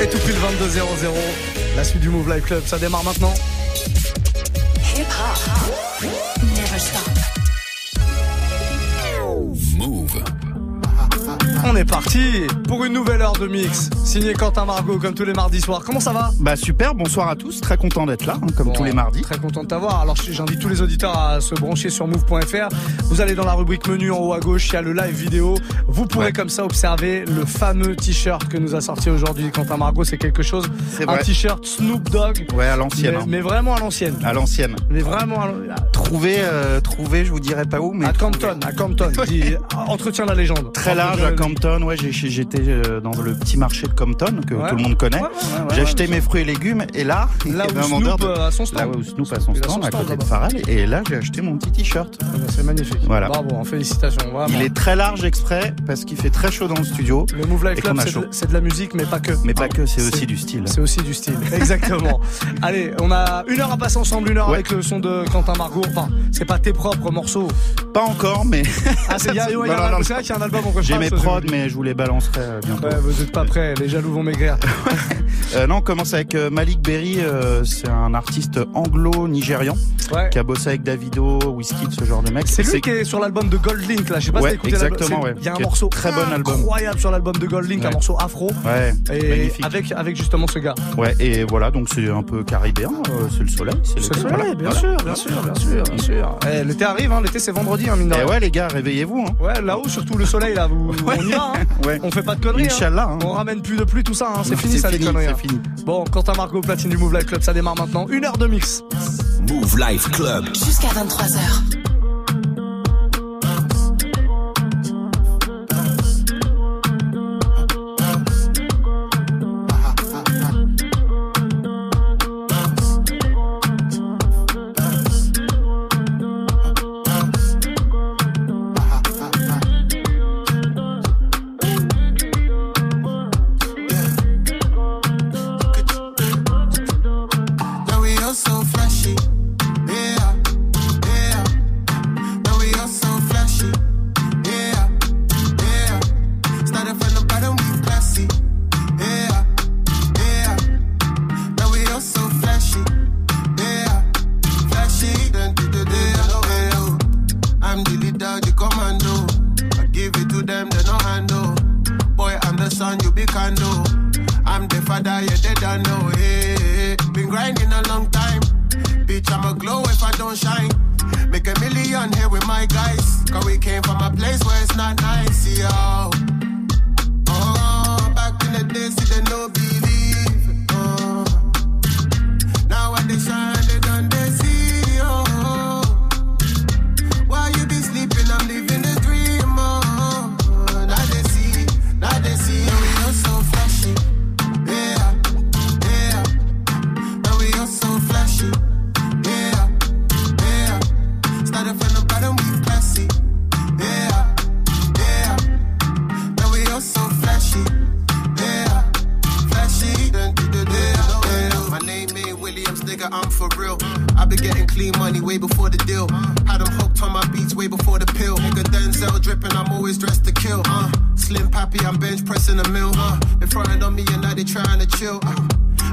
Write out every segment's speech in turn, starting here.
Et tout pile 22-0-0. La suite du Move Life Club, ça démarre maintenant. Hip hop. Never stop. On est parti pour une nouvelle heure de mix. Signé Quentin Margot comme tous les mardis soirs. Comment ça va? Bah super, bonsoir à tous, très content d'être là, hein, comme Bon, tous les mardis. Très content de t'avoir. Alors j'invite tous les auditeurs à se brancher sur move.fr. Vous allez dans la rubrique menu en haut à gauche, il y a le live vidéo. Vous pourrez Ouais. comme ça observer le fameux t-shirt que nous a sorti aujourd'hui Quentin Margot. C'est quelque chose. C'est Un vrai. t-shirt Snoop Dogg. Ouais, à Mais, l'ancienne. hein. mais vraiment à l'ancienne. À l'ancienne. Mais vraiment à, Trouvé, euh, trouvé, je vous dirais pas où, mais à Campton. À Campton. Dit, entretient la légende. très large à Campton. Ouais, j'ai- j'étais euh, dans le petit marché de Campton que Ouais. tout le monde connaît. Ouais, ouais, ouais, ouais, j'ai ouais, acheté mes fruits et légumes et là, il y Là avait où un vendeur Snoop de- euh, a son stand. là où Snoop a son stand à côté de. Pharrell et là j'ai acheté mon petit t-shirt. Ah ben, C'est magnifique. Voilà. Bravo, hein, félicitations. Vraiment. Il est très large exprès parce qu'il fait très chaud dans le studio, Le Move Life Club, c'est chaud. de, c'est de la musique, mais pas que. mais pas que, c'est aussi du style. C'est aussi du style. Exactement. Allez, on a une heure à passer ensemble, une heure Ouais. avec le son de Quentin Margot. Enfin, c'est pas tes propres morceaux. Pas encore, mais Ah, c'est il y a- un album- en j'ai mes prods, mais je vous les balancerai euh, bientôt. Ouais, vous êtes pas prêts, les jaloux vont maigrir. Euh, non, on commence avec euh, Malik Berry, euh, c'est un artiste anglo-nigérian Ouais. qui a bossé avec Davido, Wizkid, ce genre de mec. C'est lui qui est sur l'album de Gold Link là, je sais pas Ouais, si t'as écouté exactement, ouais. Il y a un morceau très bon album. incroyable sur l'album de Gold Link, un Ouais. morceau afro. Ouais, Et magnifique. avec, avec justement ce gars. Ouais, et voilà, donc c'est un peu caribéen, euh, c'est le soleil. C'est le soleil, bien Voilà. sûr, bien sûr, bien sûr, bien sûr. Eh, l'été arrive, hein, l'été c'est vendredi, hein, mine de Et rien. ouais, les gars, réveillez-vous. Hein. Ouais, là-haut, surtout le soleil, là, vous, on y va. Hein. Ouais. On fait pas de conneries. hein. Inch'Allah. hein. On ramène plus de pluie, tout ça. Hein. C'est fini, ça, les fini, conneries. hein. c'est fini. Bon, Quentin Margot, platine du Move Life Club, ça démarre maintenant. Une heure de mix. Move Life Club. Jusqu'à 23h.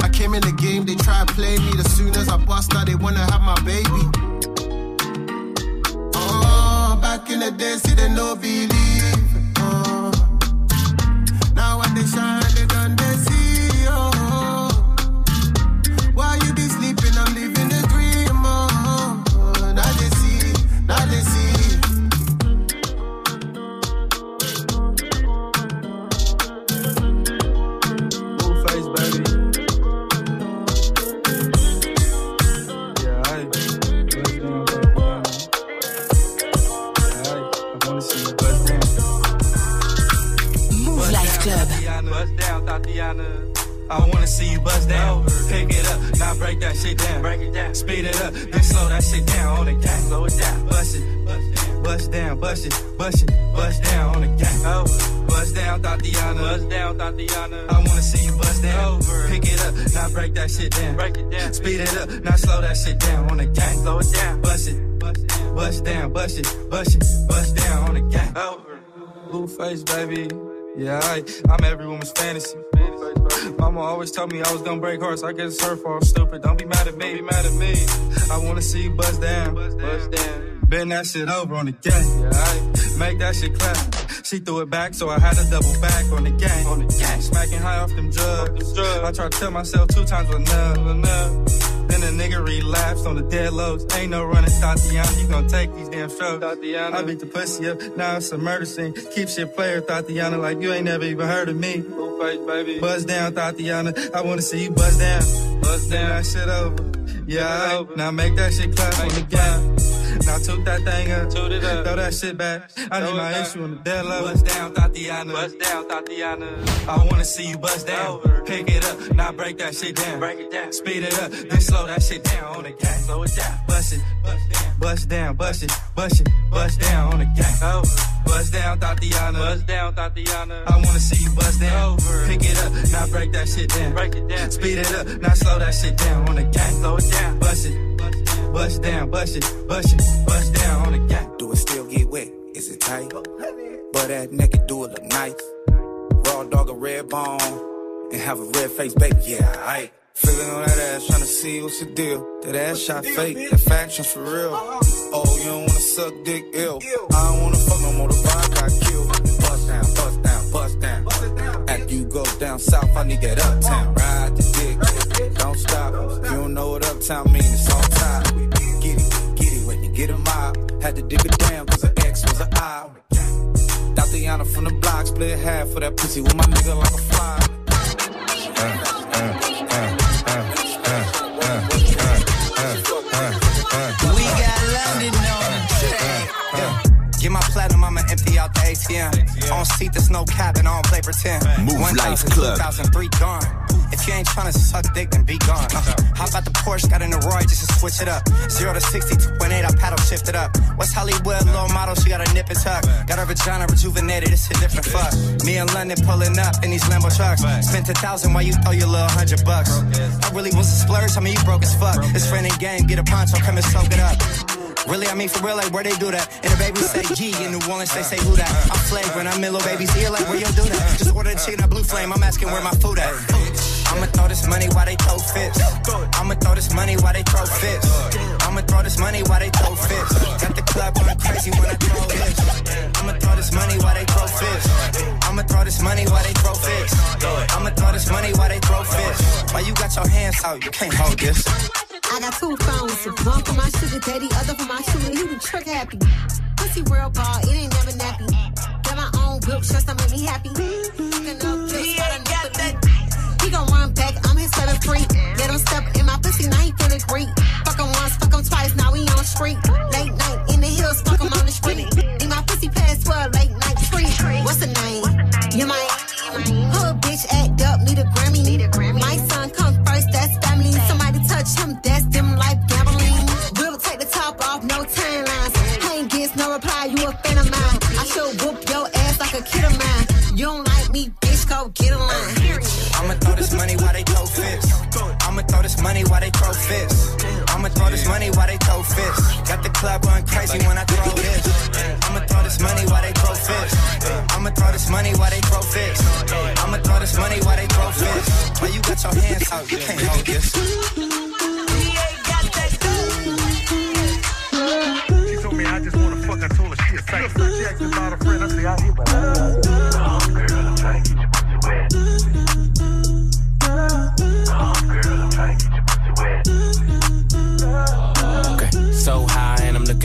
I came in the game, they try to play me. As soon as I bust, out, they wanna have my baby. Oh, back in the day, see they no believe. It break that shit down. Break it down. Speed it up, then slow that shit down on the gang. Slow it down. Bust it, bust down, bust it, bust it, bust down on the gang. Over. Bust down, Thotiana. Bust down, Thotiana. I wanna see you bust down. Over. Pick it up, now break that shit down. Break it down. Speed it up, now slow that shit down on the gang. Slow it down. Bust it, bust it, bust down, bust it, bust it, bust down on the gang. over. Blueface, baby. Yeah, I, I'm every woman's fantasy. Mama always told me I was gonna break hearts. I guess it's her fault. Stupid. Don't be mad at me. Don't be mad at me. I wanna see you bust down. Bust down. Bend that shit over on the gang. Yeah, make that shit clap. She threw it back, so I had to double back on the gang. On the gang. Smacking high off them drugs. I tried to tell myself two times enough. enough. Then the nigga relapsed on the dead lows. Ain't no running, Thotiana. You gon' take these damn strokes. Thotiana. I beat the pussy up. Now it's a murder scene. Keep shit player, Thotiana, like you ain't never even heard of me. Blueface, baby. Buzz down, Thotiana. I wanna see you buzz down. Buzz down. That shit over. Yeah, I, now make that shit clap on the game. Now took that thing up, toot it up, throw that shit back. I need my issue on the dead level. Bust down, Thotiana. Bust down, Thotiana. I wanna see you bust down. Pick it up, now break that shit down. Break it down. Speed it up, then slow that shit down on the gang. Slow it down. Bust it, bust down, bust it, bust it, bust down on the gang. Bust down, Thotiana. Bust down, Thotiana. I wanna see you bust down. Pick it up, now break that shit down. Break it down. Speed it up, now slow that shit down on the gang. Slow it down. Bust it. Bust down, bust it, bust it, bust down on the gang. Do it still get wet? Is it tight? But that naked do it look nice. Raw dog a red bone and have a red face, baby. Yeah, I feeling on that ass, trying to see what's the deal. That ass shot fake, that faction's for real. Uh-huh. Oh, you don't wanna suck dick ill. I don't wanna fuck no more, the vibe got killed. Bust down, bust down, bust down. After go down south, I need that uptown. Ride the dick, don't stop. You don't know what uptown mean, it's on time. Get it, get it when you get a mob. Had to dig it down, cause the X was an I. Thotiana from the block, split half for that pussy with my nigga like a fly. We got London on Yeah. Get my platinum, empty out the ATM. On seat, there's no cap, and I don't play pretend. Move 1,000, Life Club. 2003 gone. If you ain't tryna suck dick, then be gone. Uh, hop out the Porsche, got in the Roy just to switch it up. Zero to 60, 2.8, I paddle shifted up. What's Hollywood, low model, she got a nip and tuck. Got her vagina rejuvenated, it's a different fuck. Me and London pulling up in these Lambo trucks. Spent a thousand while you throw your little hundred bucks. I really was a splurge, I mean, you broke as fuck. It's friend and game, get a poncho, come and soak it up. Really, I mean for real, like where they do that? And the baby say G in New Orleans, they say who that? I'm flagrant, I'm in little baby's ear, like where you do that? Just order the chicken at Blue Flame, I'm asking where my food at. I'ma throw this money while they throw fists. I'ma throw this money while they throw fists. I'ma throw this money while they throw fists. Got the club going crazy when I throw this. I'ma throw this money while they throw fists. I'ma throw this money while they throw fists. I'ma throw this money while they throw fists. Why you got your hands out? You can't hold this. I got two phones, one for my sugar daddy, other for my shooter. He the trick happy. Pussy real ball, it ain't never nappy. Got my own whip, just to make me happy. Fucking up, just got beat. He gon' run back, I'm his seven free. Let him step in my pussy, now he feeling great. Fuck him once, fuck him twice, now we on street. Late night in the hills, fuck him on the street. Need my pussy pass for a late night treat. What's the name? You might. Hood bitch act up, need a Grammy. My son come first, money while they throw fists. Got the club going crazy when I throw this. I'ma throw this money while they throw fists. I'ma throw this money while they throw fists. I'ma throw this money while they throw fists. Why you got your hands out? You can't hold this. She told me I just wanna fuck. I told her she a psycho. She asked me about a friend. I said I hit my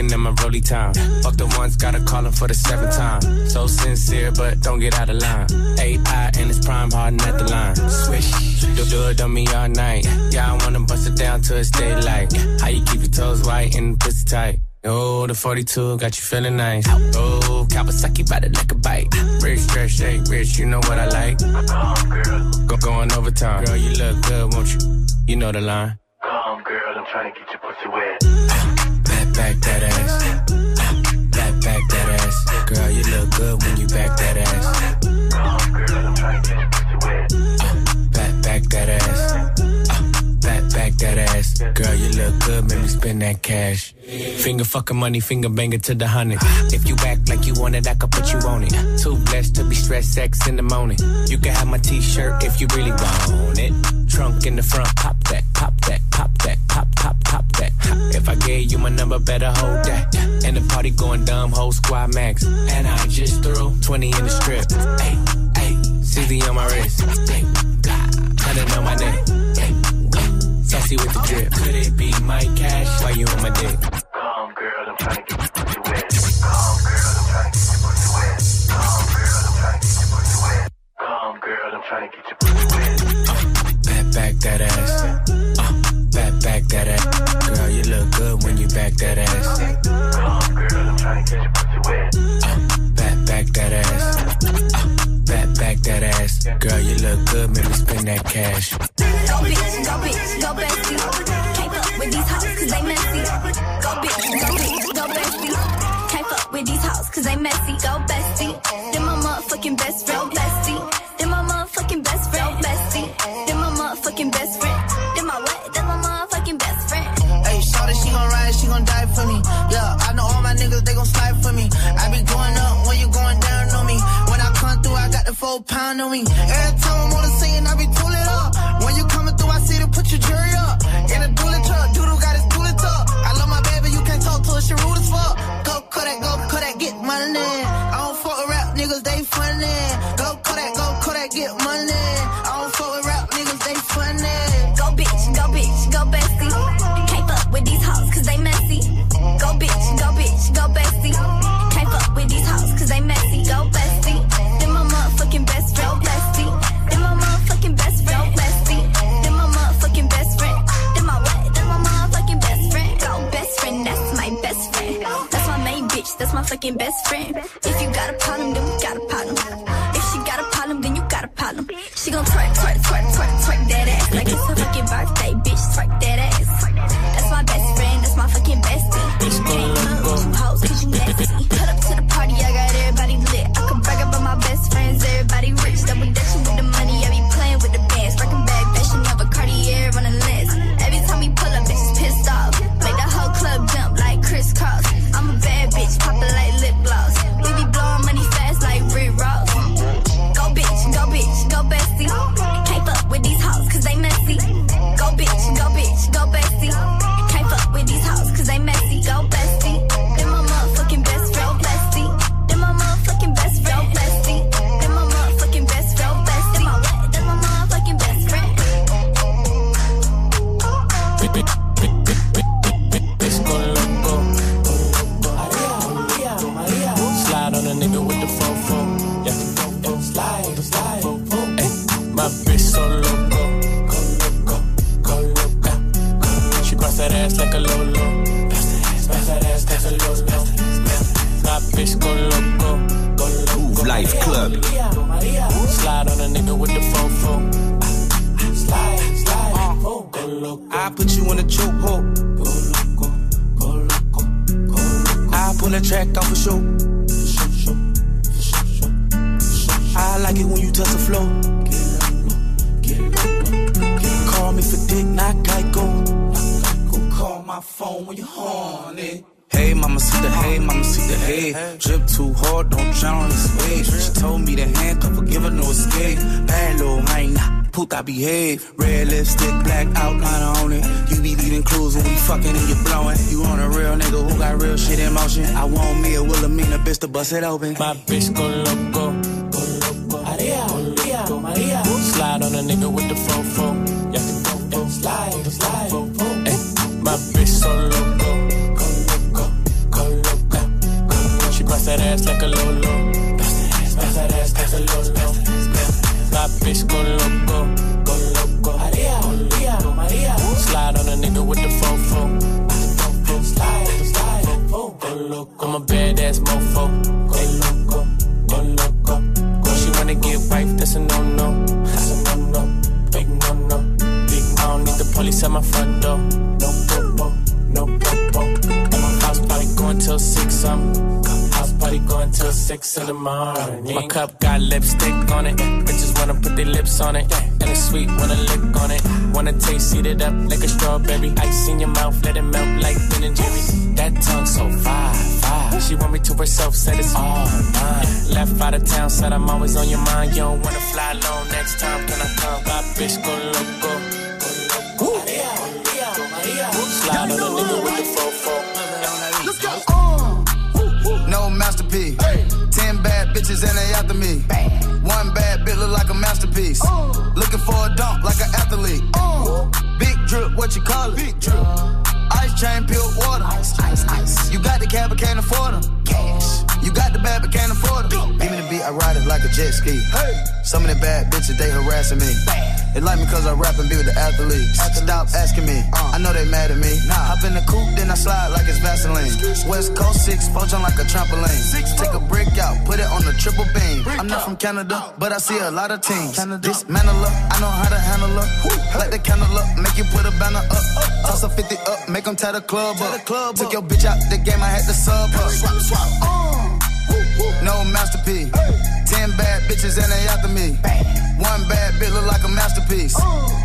looking at my rolly time. Fuck the ones, gotta call him for the seventh time. So sincere, but don't get out of line. AI and it's prime harden at the line. Swish, do, do it on me all night. Yeah, I wanna bust it down till it's daylight. How you keep your toes white and pussy tight? Oh, the 42 got you feeling nice. Oh, Kawasaki by the like a bite. Rich, stretch, shake, rich, you know what I like. Go going overtime. Girl, you look good, won't you? You know the line. Come, girl, I'm trying to get your pussy wet back that ass. Back back that ass. Girl, you look good when you back that ass. Back back that ass. Back back that ass. Girl, you look good, make me spend that cash. Finger fucking money, finger banger to the hundred. If you act like you want it, I could put you on it. Too blessed to be stressed, sex in the morning. You can have my t-shirt if you really want it trunk in the front. Pop that, pop that, pop that, pop, pop, pop that. If I gave you my number, better hold that. And the party going dumb, whole squad max. And I just threw 20 in the strip. Hey, hey, CZ on my wrist. Cut it on my neck. Sassy with the drip. Could it be my cash? Why you on my dick? Come, girl, I'm trying to get you wet. Come, girl, I'm trying to get you wet. Come, girl, I'm trying to get you wet. Come, girl, I'm trying get you wet back that ass. Uh, back, back that ass. Girl, you look good when you back that ass. Girl, I'm trying to get your pussy wet. Uh, back, back that ass. Uh, back, back that ass. Girl, you look good, make me spend that cash. Go bitch, go bitch, go bestie. Can't fuck with these hoes cause they messy. Go bitch, go bitch, go bestie. Can't fuck with these hoes cause they messy. Go bestie. Then my motherfucking best, friend. bestie. gon' slide for me. I be going up when you going down on me. When I come through, I got the full pound on me. Every time I'm on the scene, I be too bust it open. My bitch I ride it like a jet ski. Hey. Some of the bad bitches, they harassing me. They like me cause I rap and be with the athletes. Stop asking me, I know they mad at me. Hop in the coupe, then I slide like it's Vaseline. West Coast 6, poach on like a trampoline. Six, Take a brick out, put it on the triple beam. I'm not from Canada, but I see a lot of teams. Dismantle her, I know how to handle her. Light the candle up, make you put a banner up. Toss a 50 up, make them tie the club up. Took your bitch out the game, I had to sub her. Uh. No masterpiece. Ten bad bitches and they after me. One bad bitch look like a masterpiece.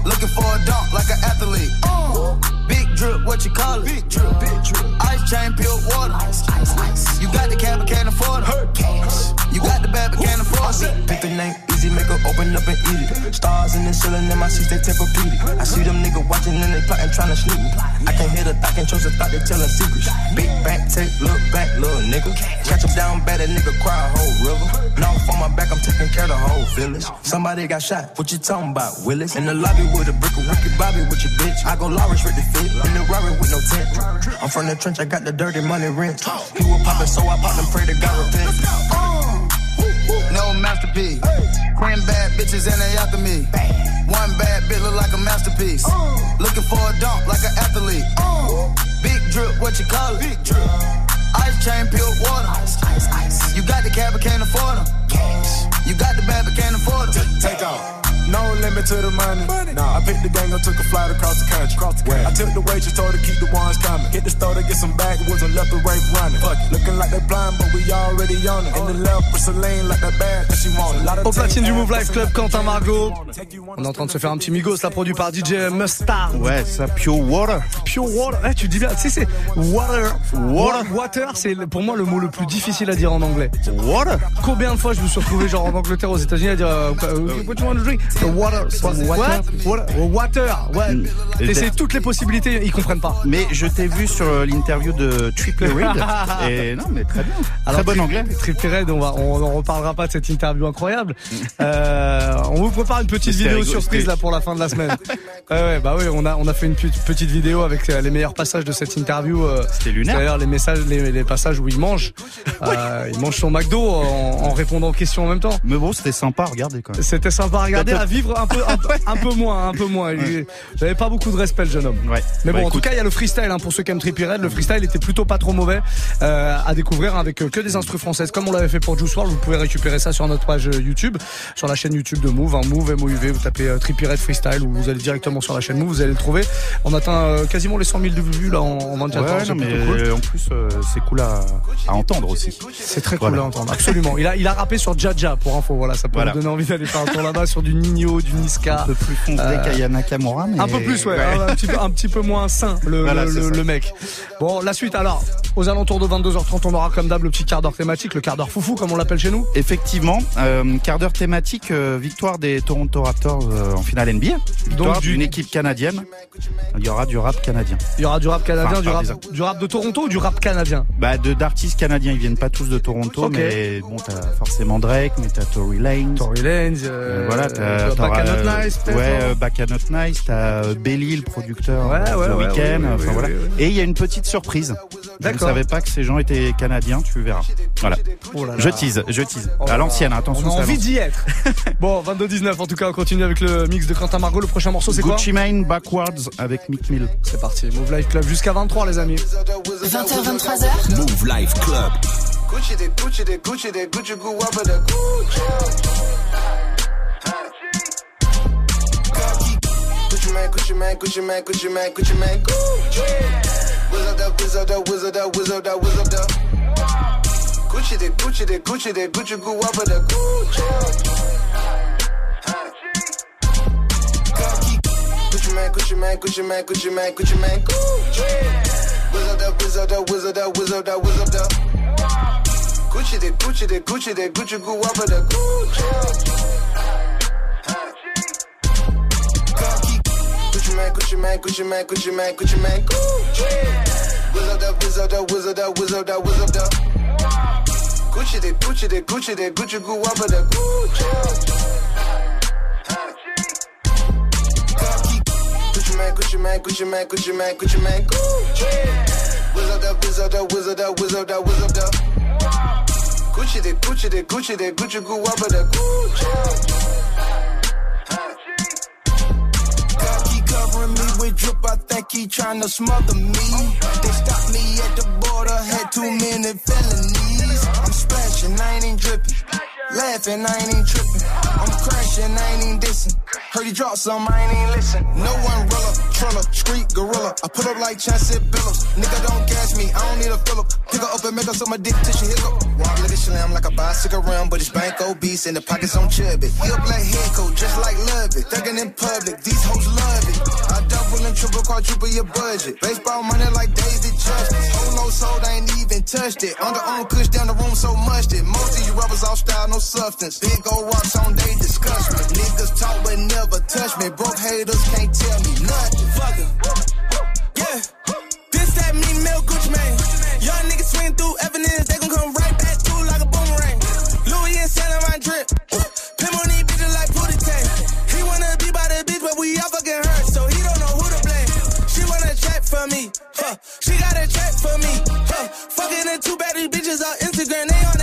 Looking for a dunk like an athlete. Big drip, what you call it? Big drip, big drip. Ice chain, pure water. Ice, ice, ice. You got the cab, but can't afford it. Cash. You got the bad, but can't afford it. Pick the name easy, make her open up and eat it. Stars in the ceiling, in my seats, they Tempur-Pedic. I see them niggas watching and they plotting, trying to sneak me. I can hear the thought, can trust the thought, they telling secrets. Big back, take, look back, little nigga. Catch him down bad, that nigga cry a whole river. Now on my back, I'm taking care of the whole village. Somebody got shot, what you talking about, Willis? In the lobby with a brick of Ricky Bobby with your bitch. I go Lawrence with the fit, in the Rari with no tent. I'm from the trench, I got the dirty money rent. He was poppin', so I popped and pray to God repent. Uh, no masterpiece. Ten bad bitches and they after me. One bad bitch look like a masterpiece. Uh. Looking for a dunk like an athlete. Uh. Big drip, what you call it? Big drip. Ice chain, pure water. Ice, ice, ice. You got the cab, but can't afford them. Cash. You got the bad, but can't afford them. Take off. No limit to the money. Nah, I picked the gang up, took a flight across the country. Across the country. I took the waitress, told her keep the ones coming. Hit the store to get some backwoods and left the rape running. Fuck it. Looking like they blind, but we already on it. In the left for Celine, like that bad that she wanted. Lot of Au platine du Move Life Club, Quentin Margot. On est en train de se faire un petit migos, là, produit par DJ Mustard. Ouais, ça, Pure Water. Pure Water. Eh, tu dis bien, tu sais, c'est water. Water. Water, c'est pour moi le mot le plus difficile à dire en anglais. Water. Combien de fois je me suis retrouvé genre en Angleterre, aux États-Unis à dire euh, euh, What you want to drink? The water. What? Water. Water. Ouais. Et T'essayes toutes les possibilités, ils comprennent pas. Mais je t'ai vu sur euh, l'interview de Triple Red. et non, mais très bien. très bon Tri- anglais. Triple Red, on va, on en reparlera pas de cette interview incroyable. Euh, on vous prépare une petite vidéo surprise là pour la fin de la semaine. ouais, ouais, bah oui, on a, on a fait une petite- vidéo avec euh, les meilleurs passages de cette interview. euh, C'était lunaire. D'ailleurs, les messages, les, les passages où il mange, euh, il mange son McDo en, en répondant aux questions en même temps. Mais bon, c'était sympa à regarder quand même. C'était sympa à vivre un peu, un, peu- un peu moins, un peu moins. Il il avait pas beaucoup de respect le jeune homme. Ouais. Mais Bah, bon, en tout cas, il y a le freestyle hein, pour ceux qui aiment Trippie Red. Le freestyle était plutôt pas trop mauvais euh, à découvrir avec euh, que des instrus françaises, comme on l'avait fait pour Juice WRLD. Vous pouvez récupérer ça sur notre page euh, YouTube, sur la chaîne YouTube de Move, hein, Move MOUV. Vous tapez euh, Trippie Red freestyle ou vous allez directement sur la chaîne Move, vous allez le trouver. On atteint quasiment les 100 000 de vues là en, en 24 Ouais, heures. non, mais cool. en plus, c'est cool à, à entendre aussi. C'est très cool Voilà. à entendre, absolument. Il a, il a rappé sur Jaja pour info, voilà, ça peut Voilà. vous donner envie d'aller faire un tour là-bas sur du Nino, du Niska. Un peu plus foncé Euh, qu'Ayana Nakamura, mais Un peu plus, ouais, Un, petit peu, un petit peu moins sain, le, Voilà, mec. Bon, la suite, alors, aux alentours de 22h30, on aura comme d'hab le petit quart d'heure thématique, le quart d'heure foufou, comme on l'appelle chez nous. Effectivement, euh, quart d'heure thématique, euh, victoire des Toronto Raptors euh, en finale NBA. Victoire Donc, du- d'une équipe canadienne. Il y aura du rap canadien. Il y aura du rap canadien, Enfin, du, rap, des- du rap de Toronto ou du rap canadien? Bah, de d'artistes canadiens, ils viennent pas tous de Toronto, mais bon, t'as forcément Drake, mais t'as Tory Lanez. Tory Lanez, voilà, t'as Back Not euh, Nice, peut-être, Ouais, euh, Back and Not Nice, t'as euh, Belly, le producteur Ouais, ouais, The ouais, Weeknd. ouais, ouais, enfin voilà. Et il y a une petite surprise. Je ne savais pas que ces gens étaient canadiens, tu verras. Voilà. Oh là là. Je tease, je tease. Oh à l'ancienne, attention. On a à envie d'y être. bon, 22-19, en tout cas, on continue avec le mix de Quentin Margot. Le prochain morceau, c'est quoi Gucci Mane Backwards avec Mick Mill. C'est parti, Move Life Club jusqu'à 23, les amis. 20h, 23h. Move Life Club. Gucci, the Gucci, the Gucci, Gucci, Gucci. Man, Gucci man, Gucci man, Gucci man, Gucci man, Gucci. Whiz up the, whiz up the, whiz up the, whiz up the, whiz up the. Gucci, the Gucci, the Gucci, the Gucci, goo up the Gucci. Gucci man, Gucci man, Gucci man, Gucci man, Gucci man, Gucci. Whiz up, whiz up, whiz up, whiz up, whiz up. Gucci, the Gucci, the Gucci, the Gucci, goo up the Gucci. Gucci man, Gucci man, Gucci man, Gucci man, Gucci. Whiz up, whiz up, whiz up, whiz up, whiz up. Gucci, the Gucci, the Gucci, the Gucci, goo up with the Gucci. Gucci man, Gucci man, Gucci man, Gucci man, Gucci man, Gucci. Whiz up, that, whiz up, that, whiz up, that, whiz up, that, whiz up, that. Gucci, the Gucci, the Gucci, the Gucci, goo up with the Gucci. Drip, I think he tryna smother me. They stopped me at the border, had too many felonies. I'm splashing, I ain't dripping. Laughing, I ain't even tripping. I'm crashing, I ain't even dissing. Heard he dropped some, I ain't even listen. No one umbrella, triller, street gorilla. I put up like Chauncey Billups. Nigga don't gas me, I don't need a Phillip. Pick her up and make her some dick till she hiccup. Let it slam like a bicycle round, but it's bank obese and the pockets on chubby. He a black head coat, just like Love it. Thuggin' in public, these hoes love it. I double and triple, quadruple your budget. Baseball money like David Justice. Whole no sold, I ain't even touched it. Underarm kush down the room so much that most of you rubbers all style, no substance. Big old rocks on, they discuss me. Niggas talk but never touch me. Broke haters can't tell me nothing. Fuck it. Yeah. This that me milk Gucci Mane. Young niggas swing through evidence, they gon' come right back through like a boomerang. Louis and Saint my drip. Pim on these bitches like Pootie Tang. He wanna be by the bitch, but we all fucking hurt, so he don't know who to blame. She wanna check for me, huh? She got a check for me, huh? Fucking the two baddie bitches on Instagram, they on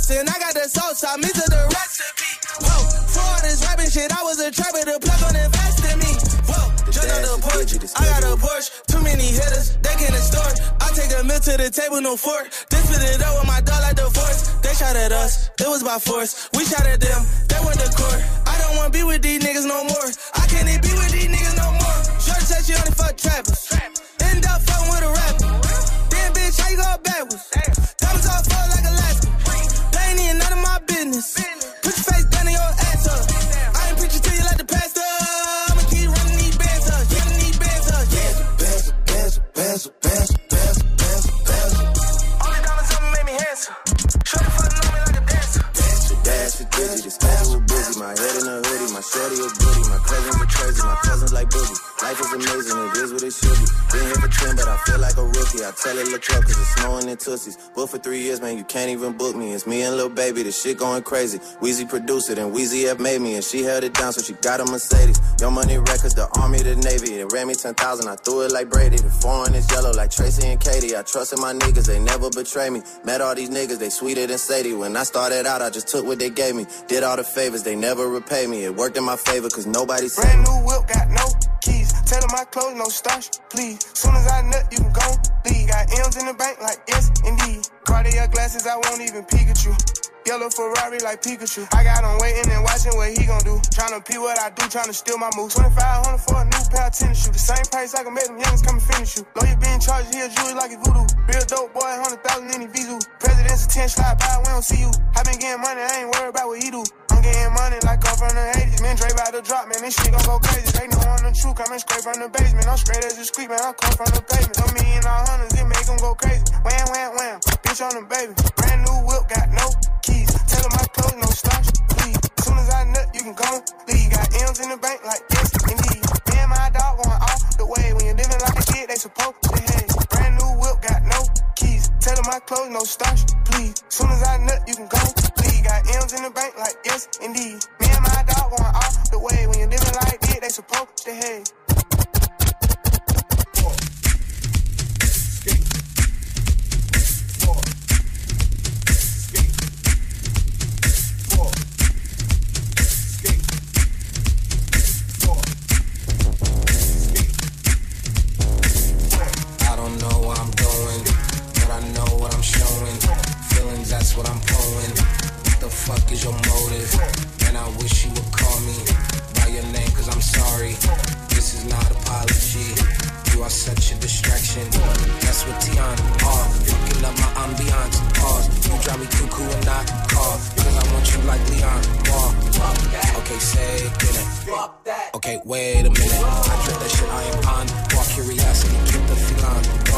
false, and I got the sauce, I'm into the recipe. Whoa, for all this rapping shit, I was a trapper, the plug on invest in me. Whoa, just on the porch, I got a Porsche, too many hitters, they can't store. I take a meal to the table, no fork. They split it up with my dog like divorce. They shot at us, it was by force. We shot at them, they went to court. I don't wanna be with these niggas no more. I can't even be with these niggas no more. Shorty said she only fuck trappers. End up fucking with a rapper. Damn bitch, how you go backwards? Diamonds all fall like business. Put your face down in your ass up. I ain't preaching to you like the pastor. I'ma keep running these bands up. Yeah, these bands up. Yeah. Bezel, bezel, bezel, bezel, bezel, bezel, bezel. All the diamonds on me make me handsome. Shorty fucking on me like a dancer. Dash it, dash it, dizzy. The schedule busy. My head in a hoodie. My shorty a goodie. My cousins are crazy. My cousins like boogie. Life is amazing. It is what it should be. Been here for 10, but I feel like a rookie. I tell it look up cause it's snowing in Tussies. But for three years, man. You can't even book me. It's me and Lil Baby. The shit going crazy. Wheezy produced it and Wheezy F made me. And she held it down, so she got a Mercedes. Your money records, the army, the navy. It ran me 10,000. I threw it like Brady. The foreign is yellow like Tracy and Katie. I trusted my niggas. They never betray me. Met all these niggas. They sweeter than Sadie. When I started out, I just took what they gave me. Did all the favors. They never repay me. It worked in my favor cause nobody said Brand new whip, got no keys. Tell my clothes, no starch, please. Soon as I nut, you can go leave. Got M's in the bank, like yes, indeed. Cartier glasses, I won't even peek at you. Yellow Ferrari like Pikachu. I got him waiting and watching what he gon' do. Tryna pee what I do, tryna steal my moves. 2500 for a new pair of tennis shoes. The same price I can make them youngins come and finish you. Lawyer being charged, he a jewelry like a voodoo. Real dope boy, 100,000 in his visu. President's attention, slide by, we don't see you. I been getting money, I ain't worried about what he do. I'm getting money like I'm from the 80s. Man, Dre about to drop, man. This shit gon' go crazy. They know I'm the truth, coming straight from the basement. I'm straight as a street, man. I come from the pavement. No million all hundreds, it make them go crazy. Wham, wham, wham. Bitch on the baby. Brand new whip, got no Tell my clothes, no starch, please. Soon as I nut, you can go leave. Got M's in the bank, like yes, indeed. Me and my dog going off the way. When you're living like a kid, they supposed to behave. Brand new whip, got no keys. Tell them my clothes, no starch, please. Soon as I nut, you can go leave. Got M's in the bank, like yes, indeed. Me and my dog going off the way. When you're living like this, they supposed to behave. that's what I'm pulling. What the fuck is your motive? And I wish you would call me by your name, cause I'm sorry. This is not apology. You are such a distraction. That's what Tian are. Fucking up my ambiance. Pause. You drive me cuckoo and I call. Cause I want you like Leon. Wall. Okay, say it. Okay, wait a minute. I dread that shit. I am on. Walk curiosity. Keep the feline.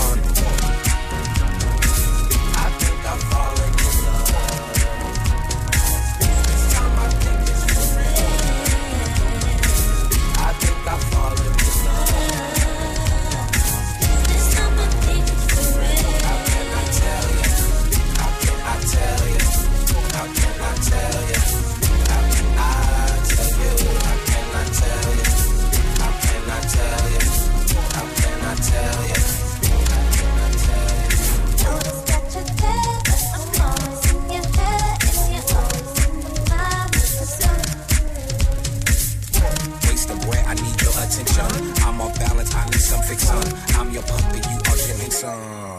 I'm fixed. I'm your puppet, you are your son.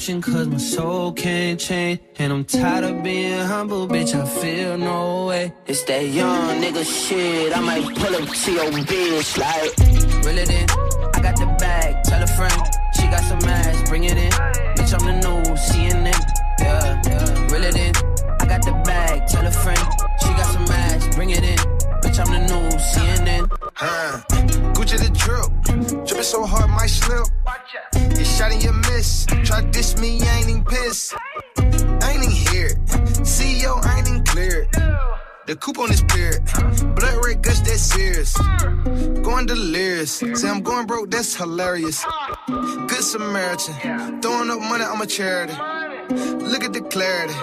Option cause my soul can't change. And I'm tired of being humble, bitch, I feel no way. It's that young nigga shit, I might pull up to your bitch like. Reel it in, I got the bag, tell a friend. She got some ass, bring it in. Going broke, that's hilarious. Good Samaritan. Throwing up money, I'm a charity. Look at the clarity.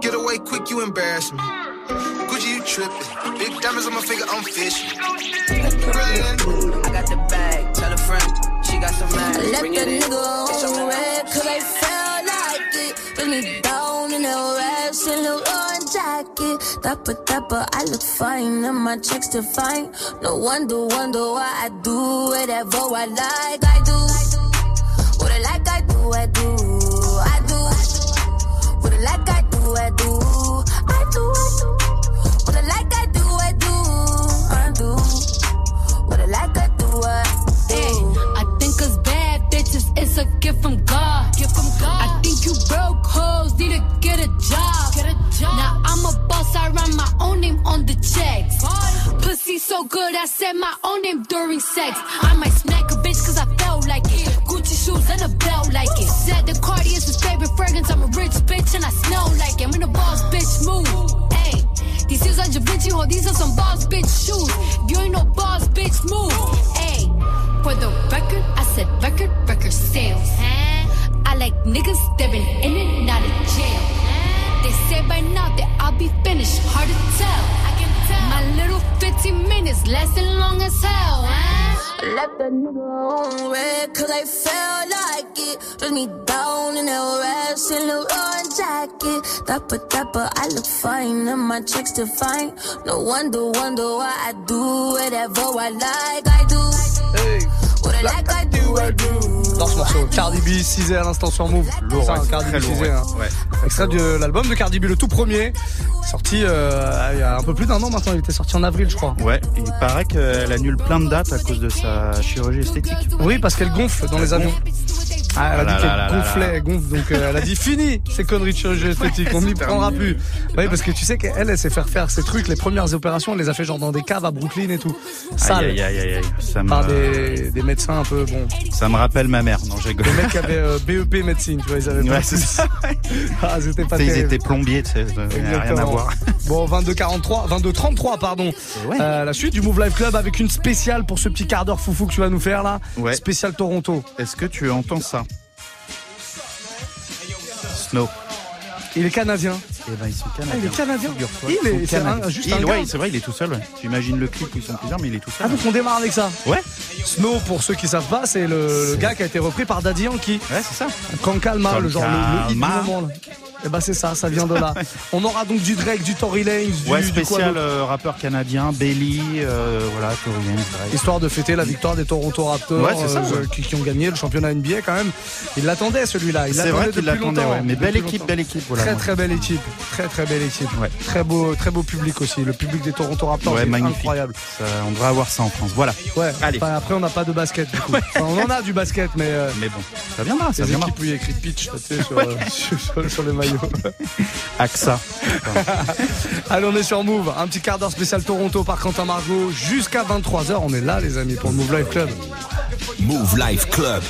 Get away quick, you embarrass me. Gucci, you tripping. Big diamonds on my finger, I'm fishing. I got the bag, tell a friend. She got some I Let left bring that it nigga Bitch, I'm the on red cause I felt like it. Put me down in the raps in the one jacket. Dapper, dapper, I look fine and my checks to fine. No wonder, wonder why I do whatever I like. I said my own name during sex. I might smack a bitch cause I felt like it. Gucci shoes and a belt like it. Said the Cartier's his favorite fragrance. I'm a rich bitch and I smell like it. I'm in a boss bitch move. Hey, these shoes are Da Vinci, ho, these are some boss bitch shoes. If you ain't no boss bitch move. Hey, for the record, I said record, record sales. I like niggas that been in and out of jail. They say by now that I'll be finished, hard to tell. I tell. My little 15 minutes lasting long as hell. Huh? Left that nigga on red cause I felt like it. Put me down in the raps in the one jacket. Dapper, dapper, I look fine and my checks to fine. No wonder, wonder why I do whatever I like. I do Hey, what I like, I do, I do. Dans ce morceau, Cardi B, 6 à l'instant sur Move. Lourd, Ça, ouais, Cardi très B, lourd, 6 ouais. hein. Ouais. Extrait de l'album de Cardi B, le tout premier, sorti euh, il y a un peu plus d'un an maintenant. Il était sorti en avril, je crois. Ouais, il paraît qu'elle annule plein de dates à cause de sa chirurgie esthétique. Oui, parce qu'elle gonfle dans les avions. Ah, elle a Ah dit qu'elle gonflait, elle gonfle, donc euh, elle a dit fini ces conneries de chirurgie esthétique, on n'y prendra plus. Oui, parce que tu sais qu'elle, elle sait faire faire ces trucs, les premières opérations, elle les a fait genre dans des caves à Brooklyn et tout. Sale. Aïe, aïe, aïe, aïe. Ça me, Par des, des médecins un peu, bon. ça me rappelle ma mère. Non, je rigole. Les mecs qui avaient euh, BEP médecine, tu vois, ils avaient pas Ouais, c'est ça. Ah, c'était pas Ils étaient plombiers, tu sais, rien à voir. Bon, 22-43, 22-33, pardon. Euh, la suite du Move Live Club avec une spéciale pour ce petit quart d'heure foufou que tu vas nous faire là. Ouais. Spécial Toronto. Est-ce que tu entends ça? Snow. Il est canadien. Eh ben, ils sont Ah, canadiens. il est canadien. Figure-toi, Il sont est, c'est un- juste Il- un ouais, gars. c'est vrai, il est tout seul. ouais. J'imagine le clip où ils sont plusieurs, mais il est tout seul. Ah, donc on démarre avec ça. Ouais. Snow, pour ceux qui savent pas, c'est le, le gars qui a été repris par Daddy Yankee. Ouais, c'est ça. Quand Calma, le genre le, le hit du Calma. moment. Et bah c'est ça, ça vient de là. On aura donc du Drake, du Tory Lanez, du, Ouais, du quoi spécial d'autre euh, rappeur canadien, Belly, euh, voilà, Tory Lanez, Drake. Histoire de fêter la victoire des Toronto Raptors Ouais, c'est ça, euh, ouais. qui, qui ont gagné le championnat NBA quand même. Il l'attendait celui-là. Il C'est vrai l'attendait qu'il depuis l'attendait, longtemps. ouais. Mais depuis belle équipe, longtemps. belle équipe, voilà. Très moi. très belle équipe, très très belle équipe. Très beau, très beau public aussi. Le public des Toronto Raptors, Ouais, c'est magnifique. incroyable. Ça, on devrait avoir ça en France. Voilà. Ouais. Allez. Enfin, après on n'a pas de basket. Du coup. Enfin, on en a du basket, mais euh, Mais bon, ça viendra, ça les viendra. équipes où il y a écrit pitch, tu sais, sur, euh, sur, sur- sur les maillots. AXA. Allez, on est sur Move. Un petit quart d'heure spécial Toronto par Quentin Margot jusqu'à 23h. On est là, les amis, pour le Move Live Club. Move Life Club.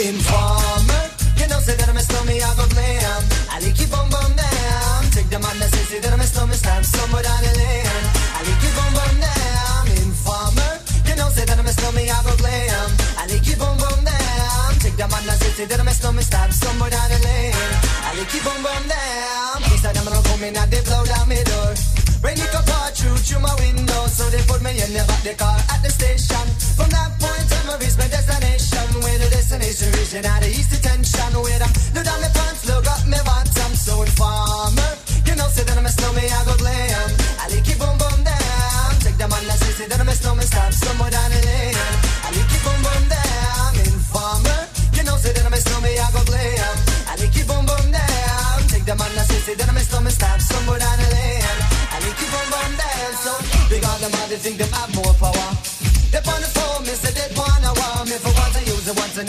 Informer, you know say that I'm a stormy, I go blam. I like keep on bum down. Take the man that says that I'm a stormy, stand somewhere down the lane. I like keep on bum down. Informer, you know say that I'm a stormy, I go blam. I like keep on bum down. Take the man that says that I'm a stormy, stand somewhere down the lane. I like keep on bum down. Please I don't come in and they blow down my door. Rain it through through my window, so they put me in the back the car at the station. From that point on, I reached my destination. Where the destination region had the east detention. Where the look down my pants, look up my bottom, so informer. You know, say that I'm a snowman, I go glam. I like it boom boom down. Take the man that say, that I'm a snowman, stop somewhere down the lane. I like it boom boom down. Informer. You know, say that I'm a snowman, I go glam. I like it boom boom down. Take the man that say, that I'm a snowman, stop somewhere down the lane. I like it boom boom down. So, big on them, they think them have more power.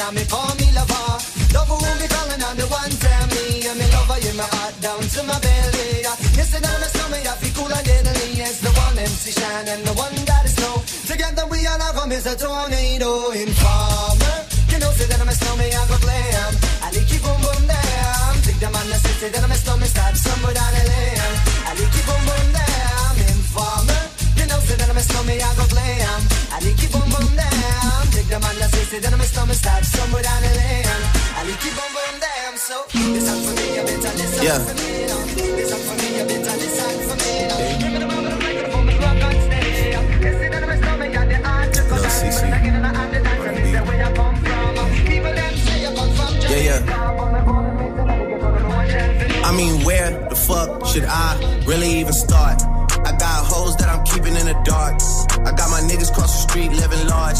And now me call me lover. Love who be calling on the one tell me and me lover in my heart down to my belly. Yes, and now my stomach I feel cool and deadly. Yes, the one MC Shan and the one that is snow. Together we all have come is a tornado informer. You know, say that I'm a snowman, I go glam. I like you boom boom down. Take the man that say, say that I'm a snowman, start somewhere down the say, that I'm a somewhere down the lane. I like boom boom down. So, listen for me, you better listen Yeah. for me. no. Listen for me, you better listen for me. no. Give me the bubble, make it boom, rock and stay. You say that I'm a the art to cut down. But I get in the hand, the dance, and it's the way I come from. People them say you come from Yeah, yeah. I mean, where the fuck should I really even start? I got hoes that I'm keeping in the dark. I got my niggas cross the street living large.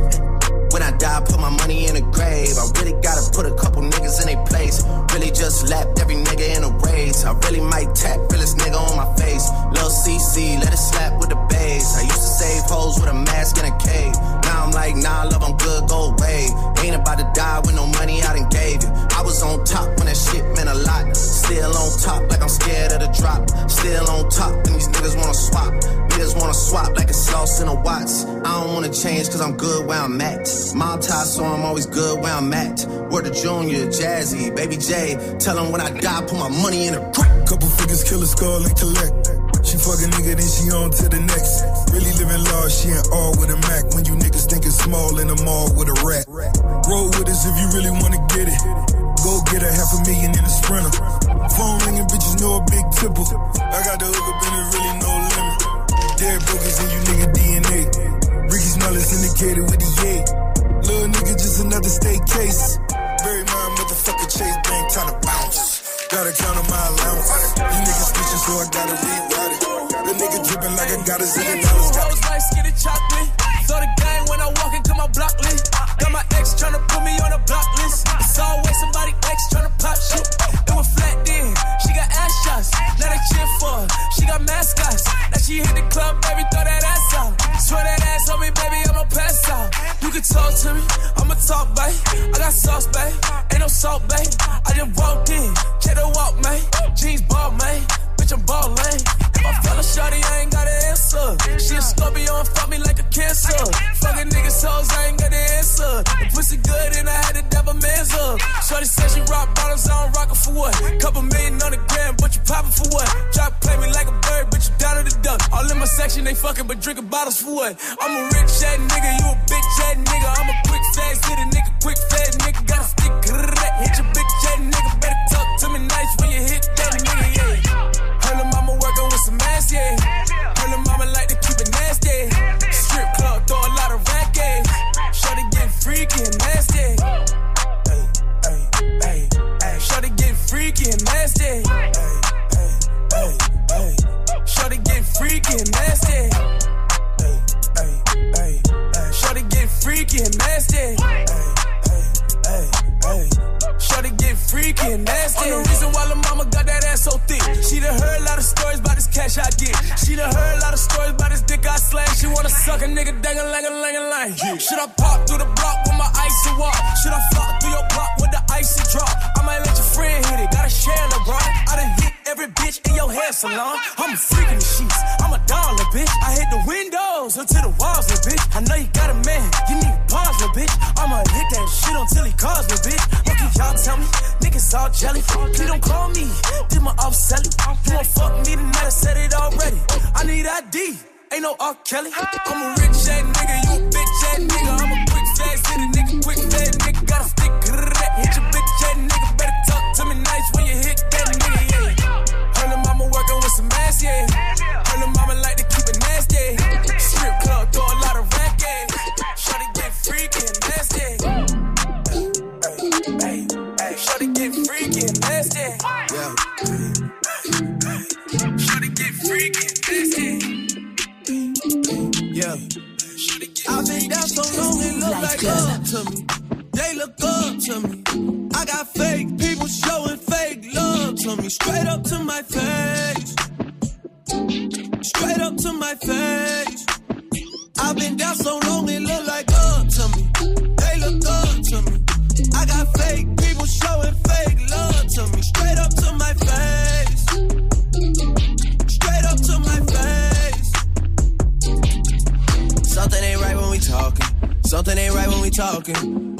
When I die, I put my money in a grave. I really gotta put a couple niggas in their place. Really just lapped every nigga in a race. I really might tap realest nigga on my face. Lil CC, let it slap with the bass. I used to save hoes with a mask in a cave. Now I'm like, nah, love, I'm good, go away. Ain't about to die with no money I done gave you. I was on top when that shit meant a lot. Still on top, like I'm scared of the drop. Still on top, and these niggas wanna swap. Niggas wanna swap like it's sauce in a watts. I don't wanna change cause I'm good where I'm at. Mom tie, so I'm always good where I'm at. Word to Junior, Jazzy, Baby J. Tell them when I die, put my money in a crack. Couple figures, kill a skull and collect. She fuck a nigga, then she on to the next. Really living large, she ain't all with a Mac. When you niggas thinking small in the mall with a rat. Roll with us if you really wanna get it. Go get a half a million in a sprinter. Phone ringing, bitches know a big tipple. I got the hook up and it really no limit. Dead brokers in you nigga DNA. Ricky Smell is indicated with the yay. Little nigga just another state case. Bury my motherfucker Chase Bank bounce. Gotta count on my allowance. You niggas snitching, so I gotta reroute it. The nigga dripping like I got a zillion dollars. Got Rose light skinny chocolate. Throw the gang when I walk into my block list. Got my ex tryna put me on a block list. It's always somebody ex tryna pop shit. It was flat then. Shots. Now they cheer for her. She got mascots. Now she hit the club, baby, throw that ass out. Swear that ass on me, baby, I'ma pass out. You can talk to me, I'ma talk, babe. I got sauce, babe. Ain't no salt, babe. I just walked in, check the walk, man. Jeans ball, man. Bitch, I'm ballin'. If I fell a shawty, I ain't got an answer. She a Scorpio and fuck me like a cancer. Fucking niggas hoes, I ain't got an answer. The pussy good and I had to dab a man's up. Shorty said she rock bottles, I don't rock it for what? Couple million on the gram, but you poppin' for what? Drop play me like a bird, but you down to the duck. All in my section, they fuckin' but drinkin' bottles for what? I'm a rich ass nigga, you a bitch ass nigga. I'm a quick fast hit a nigga, quick fast nigga. Got a stick, hit your yeah.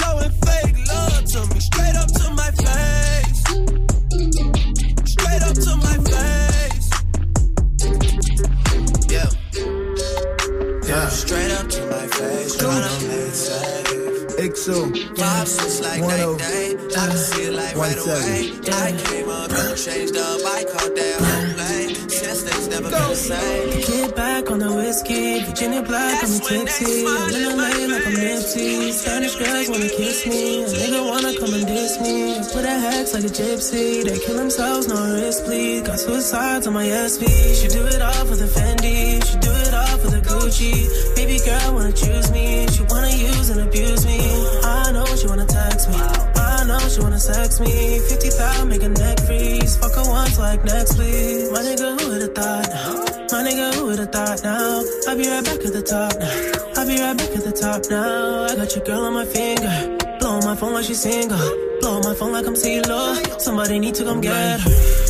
showing fake love to me. Straight up to my face. Straight up to my face. Yeah. Yeah. Straight up to my face. Tryna play safe. XO. Vibes just like One day. I can see it like right away. I came up and changed up. I caught that whole play. Never been the same. Get back on the whiskey, Virginia black, I'm a tipsy. I'm in LA like I'm Nipsey. Spanish girls wanna kiss me, a nigga wanna come and diss me. I put a hex like a gypsy, they kill themselves, no risk, please. Got suicides on my SV. She do it all for the Fendi, she do it all for the Gucci. Baby girl wanna choose me, she wanna use and abuse me. I know she wanna text me. I know she wanna sex me. 50,000 make a neck like next, week. My nigga, who would've thought? My nigga, who would've thought now? I'll be right back at the top now. I'll be right back at the top now. I got your girl on my finger. Blow my phone like she's single. Blow my phone like I'm CeeLo. Somebody need to come get her.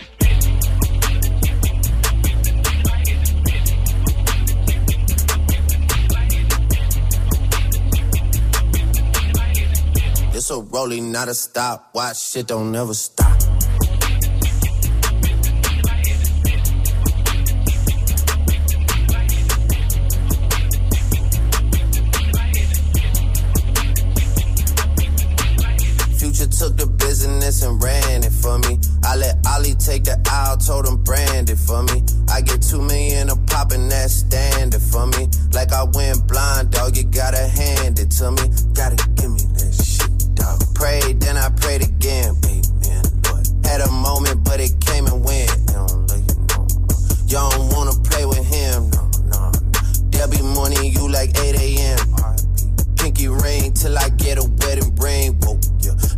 A rollie, not a stop. Watch shit don't ever stop. Future took the business and ran it for me. I let Ollie take the aisle, told him brand it for me. I get two million a pop and that's standard for me. Like I went blind, dog, you gotta hand it to me. Gotta give me that. Prayed, then I prayed again, baby. Had a moment, but it came and went. You don't, wanna play with him. There'll be morning, you like 8 a.m. Pinky ring till I get a wedding ring. Whoa.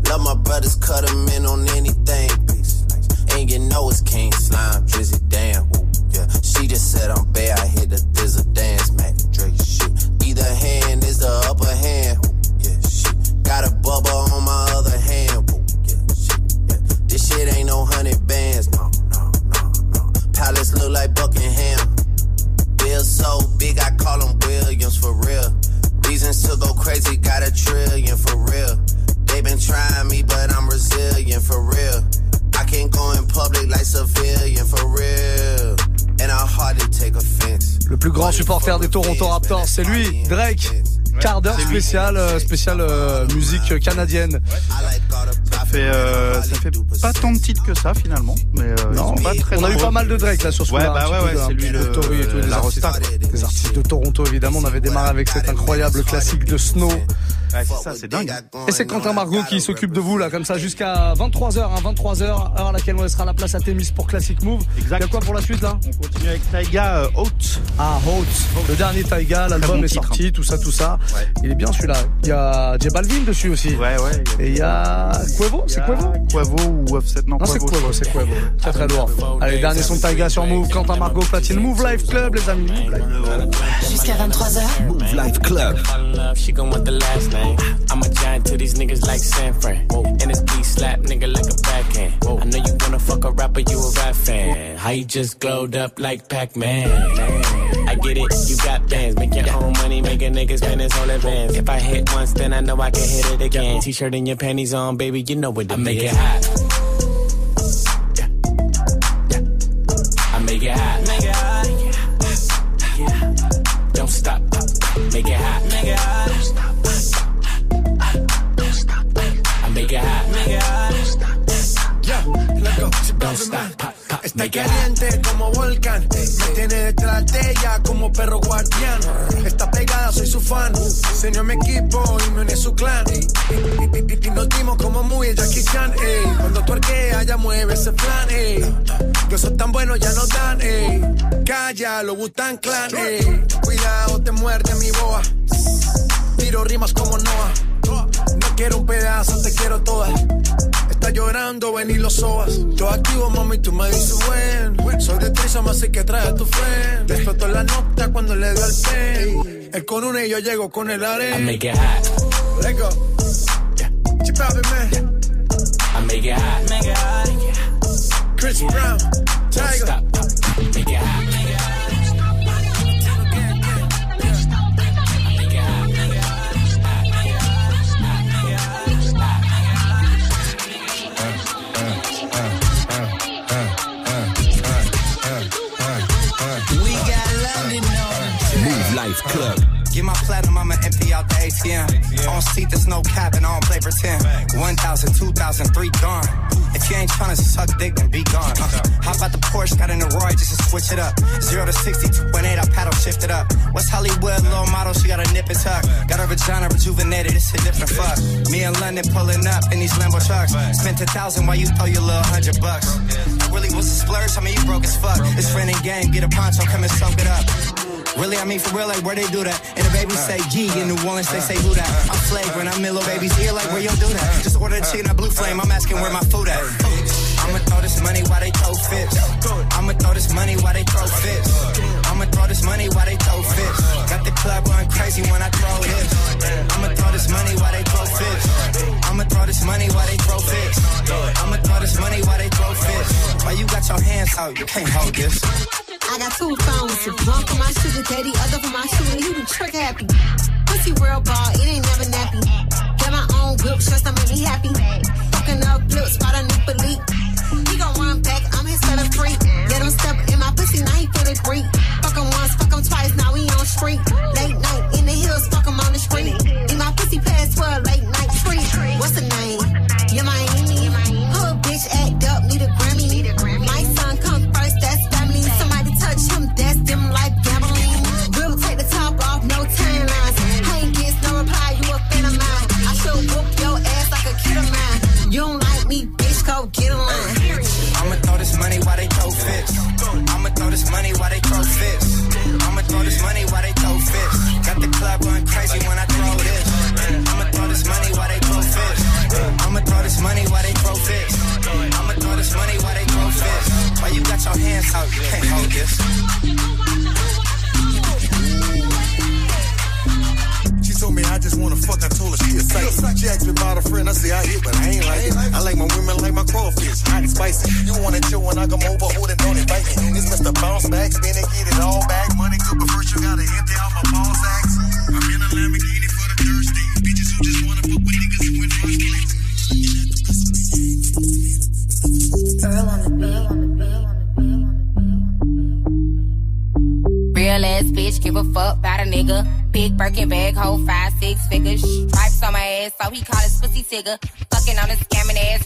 Love my brothers, cut 'em in on anything. And you know it's King Slime, Drizzy, damn. Yeah. She just said I'm bad, I hit the thizzle dance, Mac Dre shit. Either hand is the upper hand. Yeah, shit. Got a bubble Palace look like Buckingham. Bill so big, I call him Williams for real. Reasons to go crazy, got a trillion for real. They been trying me, but I'm resilient for real. I can't go in public like civilian for real. And I hardly take offense. Le plus grand supporter des Toronto Raptors, c'est lui, Drake. Quart d'heure spécial, euh, spécial euh, musique canadienne. Ça fait, euh, ça fait pas tant de titres que ça finalement, mais euh, ils sont pas très on a eu pas mal de Drake là sur ce Ouais, bah ouais, ouais, c'est lui le- Tory et tout, la des artistes, des artistes de Toronto évidemment. On avait démarré avec cet incroyable classique de Snow. Ouais, c'est ça, c'est dingue. Et c'est Quentin Margot qui s'occupe de vous là comme ça jusqu'à 23h, hein, 23h, heure à laquelle on laissera la place à Témis pour Classic Move. Il y a quoi pour la suite là? On continue avec Taiga euh, Haute. Ah Haute, le dernier Taiga, l'album bon est titre, sorti, tout ça, tout ça. Il est bien celui-là. Il y a J Balvin dessus aussi. Ouais, ouais. Et il y a Quavo, c'est Quavo? Quavo ou Offset Non, Non, c'est Quavo, c'est Quavo. Très très lourd. Allez, dernier son de Taiga sur Move, Quentin Margot platine. Move Life Club, les amis. Move Life. Jusqu'à 23h. Move Life Club. Love, she gon' want the last name. I'm a giant to these niggas like San Fran. And this beat slap nigga like a backhand. I know you wanna fuck a rapper, you a rap fan. How you just glowed up like Pac-Man? I get it, you got bands. Make your own money, make a nigga spend his whole advance. If I hit once, then I know I can hit it again. T-shirt and your panties on, baby, you know what it I make it hot. Está caliente como volcán. Me tiene detrás de ella como perro guardián. Está pegada, soy su fan. Se unió a mi equipo y me une su clan. Y, nos dimos como muy Jackie Chan. ey. Cuando tuerquea, ya mueve ese plan. ey. Que son tan buenos, ya nos dan. ey. Calla, lo gustan clan. ey. Cuidado, te muerde mi boa. Tiro rimas como Noah. Quiero un pedazo, te quiero toda. Está llorando, ven y lo sobas. Yo activo, mami, tú me dices buen. Soy de Trisam, así que trae a tu friend. Despertó la nota cuando le dio al pen. Él con una y yo llego con el I arena. make it hot. Let's go. Chip out, man. I make it hot. Make it hot. Chris Brown. Don't Tiger. stop. Make it Club. Get my platinum, I'ma empty out the ATM. On seat, there's no cap, and I don't play pretend. 1,000, 2,000, three gone. If you ain't tryna suck dick, then be gone. Uh, hop out the Porsche, got in the Roy just to switch it up. Zero to 60, 2.8, I paddle shift it up. West Hollywood, little model, she got a nip and tuck. Got her vagina rejuvenated, it's a different fuck. Me in London pulling up in these Lambo trucks. Spent a thousand while you throw your little hundred bucks. I really was a splurge, I mean, you broke as fuck. It's friend and game, get a poncho, come and soak it up. Really, I mean for real, like where they do that. And the babies say G in New Orleans, they say who that. I'm flagrant, I'm in little baby's ear, like where you do that. Just order the chicken at Blue Flame, I'm asking where my food at. I'ma throw this money while they throw fits. I'ma throw this money while they throw fits. I'ma throw this money while they throw fits. Got the club going crazy when I throw this. I'ma throw this money while they throw fits. I'ma throw this money while they throw fits. I'ma throw this money while they throw fits. Why you got your hands out? You can't hold this. I got two phones, one for my sugar daddy, other for my shooter. He be trick happy. Pussy real ball, it ain't never nappy. Got my own whip shorts that make me happy. Fucking up blips, spot a nipple leak. He gon' run back, I'm his seller free. Let him step in my pussy, now he feel it free. Fuck him once, fuck him twice, now we on street. Late night in the hills, fuck him on the street. In my pussy past 12, late night free. What's the name? Yeah, Miami. Hood bitch act up, need a Grammy. My son come first, that's family. Somebody touch him, that's them like gambling. We'll take the top off, no timelines. I ain't get no reply, you a fan of mine. I should whoop your ass like a kid of mine. You don't like me, sight. She asked me about a friend, I say I hit, but I ain't like it. I like my women like my crawfish, hot and spicy. You wanna chill when I come over, hold it, don't invite me. It's Mr. Bounce Back, spin it, get it all back. Money good, but first you gotta empty out my ball sacks. I'm in a Lamborghini for the thirsty. Bitches who just wanna fuck with niggas who in first place. Earl on the beat. Real ass bitch, give a fuck about a nigga. Big Birkin bag, hold five, six figures. Stripes on my ass, so he call his pussy tigger. Fucking on a scamming ass,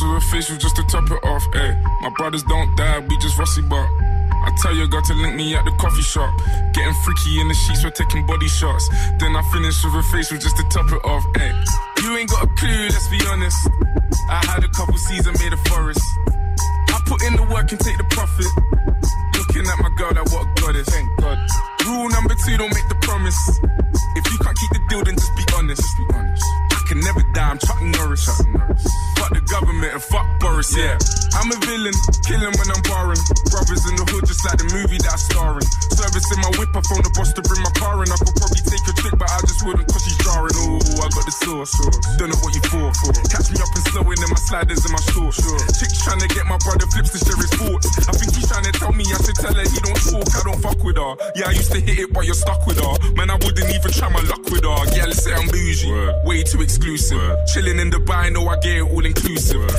A facial just to top it off. Ay, my brothers don't die, we just rusty bark. I tell your girl to link me at the coffee shop. Getting freaky in the sheets, we're taking body shots. Then I finish with a facial just to top it off. Ay, you ain't got a clue, let's be honest. I had a couple seasons made a forest. I put in the work and take the profit. Looking at my girl, like what a goddess. Thank God. Rule number two, don't make the promise. You're stuck with her. Man, I wouldn't even try my luck with her. Yeah, let's say I'm bougie. Way too exclusive. Chilling in Dubai, know I get it all inclusive.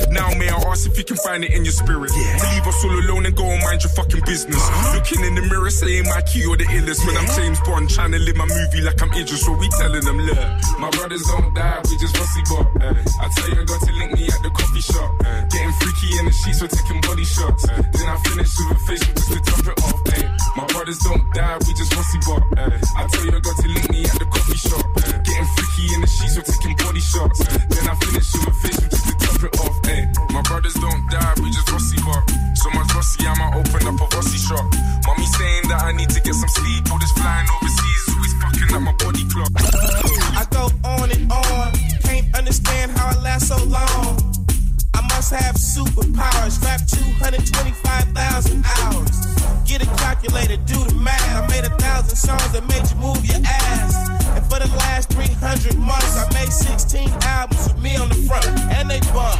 If you can find it in your spirit? To leave us all alone and go and mind your fucking business. Uh-huh. Looking in the mirror, saying my key or the illest. When I'm James Bond, trying to live my movie like I'm Idris. So we telling them, look, my brothers don't die, we just rusty bop. Eh, I tell you, I got to link me at the coffee shop. Eh. Getting freaky in the sheets, we're taking body shots. Eh. Then I finish with a facial just to top it off. Ay. My brothers don't die, we just rusty bop. I tell you, I got to link me at the coffee shop. Getting freaky in the sheets, we're taking body shots. Then I finish with a facial just to rip off, eh? My brothers don't die, we just rusty bark. So much rusty, I might open up a rusty shop. Mommy saying that I need to get some sleep. All this flying overseas is always fucking up my body clock. I go on and on, can't understand how I last so long. I must have superpowers. Rap 225,000 hours. Get a calculator, do the math. I made a thousand songs that made you move your ass. And for the last 300 months, I made 16 albums with me on the front, and they bump.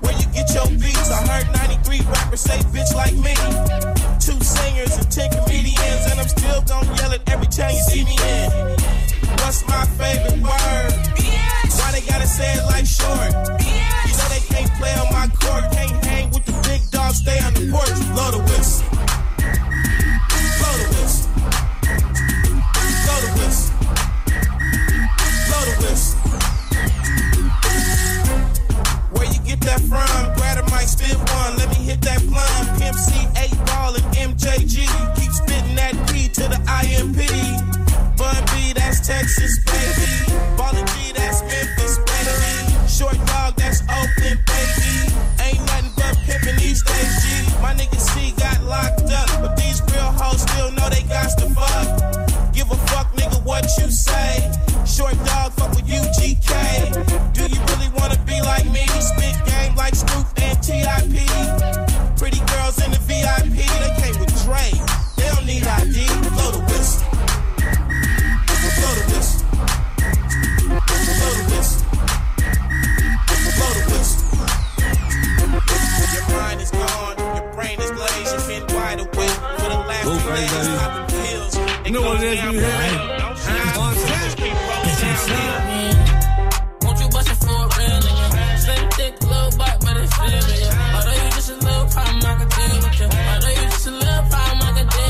Where you get your beats? I heard 93 rappers say bitch like me. Two singers and 10 comedians, and I'm still gonna yell it every time you see me in. What's my favorite word? Why they gotta say it like short? You know they can't play on my court, can't hang with the big dogs, stay on the porch, blow the whistle. that from? Grab a mic, spit one. Let me hit that blunt. Pimp C, 8 ball, and MJG. Keep spitting that P to the IMP. Bun B, that's Texas, baby. Ballin' G, that's Memphis, baby. Short dog, that's Oakland, baby. Ain't nothing but pimpin' these days, G. My nigga C got locked up, but these real hoes still know they got to fuck. Give a fuck, nigga, what you say. Short dog, fuck with UGK. soon as you hit it.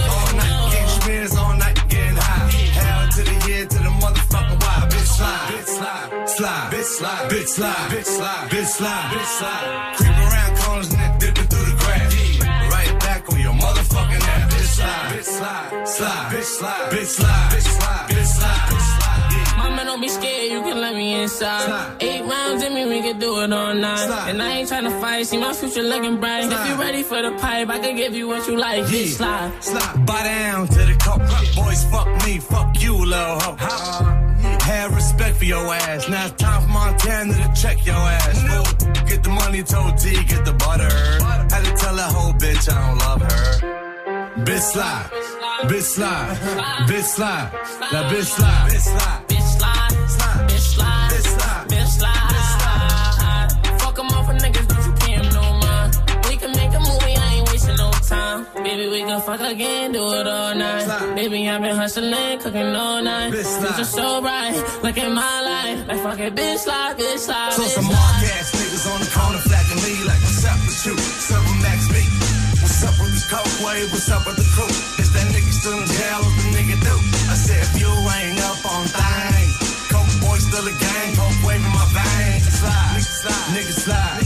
All night getting spins, all night getting high. Hell to the head, to the why. Bitch slide, bitch slide, slide, bitch slide, bitch slide, bitch slide, bitch slide, bitch slide. Slide, slide, bitch slide, bitch slide, bitch slide, bitch slide, bitch slide. Mama, don't be scared, you can let me inside. Eight rounds in me, we can do it all night. And I ain't tryna fight, see my future looking bright. If you ready for the pipe, I can give you what you like. Yeah. Bitch, slide. Slide. Buy down to the cup. Boys, fuck me, fuck you, little hoe. Have respect for your ass. Now it's time for Montana to check your ass. Fool. Get the money, told T, get the butter. Had to tell that whole bitch I don't love her. Bitch slide, bitch slide, bitch slide, that bitch slide, bitch slide. Bitch, slide. Bitch, slide. Bitch, slide. Fuck 'em off for niggas, don't you pay 'em no mind. We can make a movie, I ain't wasting no time. Baby, we can fuck again, do it all night. Baby, I've been hustling, cooking all night. Bitch, slide. Future so bright, look at my life. Like fuck it, bitch, slide, bitch, slide. So bitch, some slide. mark ass niggas on the corner flagging me like what's up with you? What's What's up with the coke wave? What's up with the crew? Is that nigga still in jail? What the nigga do? I said if you ain't up on things, coke boy still a gang, coke waving my veins. Slide, nigga slide, nigga slide,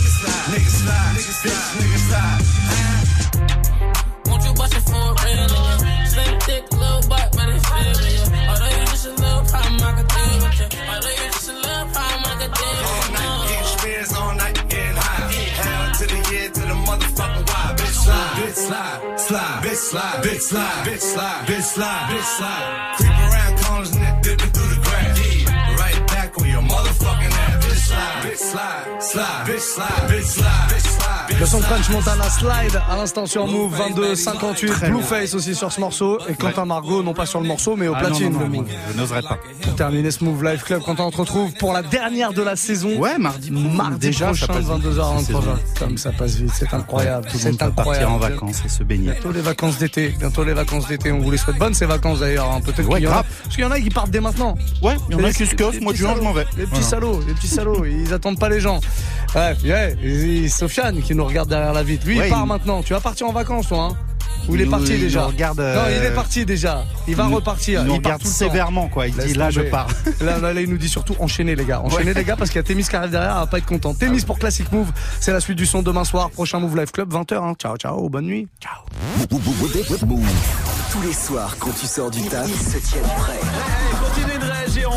slide, bitch slide, bitch slide, bitch slide, bitch slide. Creep around corners and then dipping through the grass. Right back on your motherfucking ass. Bitch slide, bitch slide, slide, bitch slide, bitch slide, bitch slide. Le son French Montana Slide à l'instant sur Move 22 58 Blueface aussi sur ce morceau et Quentin Margot non pas sur le morceau mais au Ah platine non, non, de non, Move. je n'oserais pas. Pour terminer ce Move Live Club Quentin on te retrouve pour la dernière de la saison. Ouais, mardi. Mardi Déjà, ça prochain passe vite, 22h cette saison. Comme ça passe vite, c'est incroyable, Tout le monde peut partir en vacances et se baigner. Bientôt les vacances d'été, bientôt les vacances d'été. On vous les souhaite bonnes ces vacances d'ailleurs. hein. Peut-être Ouais, qu'il y en a, grave. parce qu'il y en a qui partent dès maintenant. Ouais, il y en a qui se coffent, petits juin, je m'en vais. Les petits salauds, les petits salauds, ils attendent pas les gens. Bref, yeah, Sofiane qui nous regarde derrière la vitre. Lui, Ouais, il part il- maintenant. Tu vas partir en vacances, toi, hein Ou il est parti il déjà regarde, euh, Non, il est parti déjà. Il va nous- repartir. il nous il part regarde tout le temps. sévèrement, quoi. Il dit, là, je pars. Là, là, là, il nous dit surtout enchaîner, les gars. Enchaîner, Ouais. les gars, parce qu'il y a Témis qui arrive derrière, elle va pas être content. Témis pour Classic Move. C'est la suite du son demain soir. Prochain Move Live Club, 20h. Hein. Ciao, ciao. Bonne nuit. Ciao. Tous les soirs, quand tu sors du taf, ils se tiennent prêts.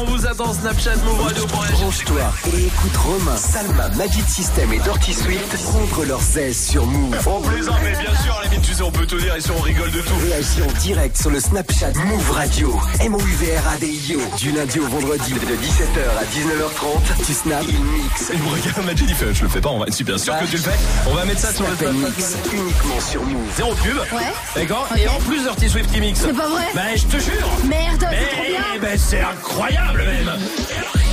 On vous attend Snapchat, Move Radio. Branche-toi et écoute Romain, Salma, Magic System et Dirty Swift prendre leurs aises sur Move. On plaisante, mais bien sûr, à la limite, tu sais, on peut tout dire ici, on rigole de tout. Réagis en direct sur le Snapchat Move Radio. M-O-U-V-R-A-D-I-O. Du lundi au vendredi de 17h à 19h30. Tu snaps, il mix. Il me regarde, Magic, il fait, je le fais pas, on va, si bien sûr que tu le fais. On va mettre ça sur le mix uniquement sur Move. Zéro pub. Ouais. D'accord. Et en plus, Dirty Swift qui mixe. C'est pas vrai Bah, je te jure. Merde, Mais, c'est trop Improbable même.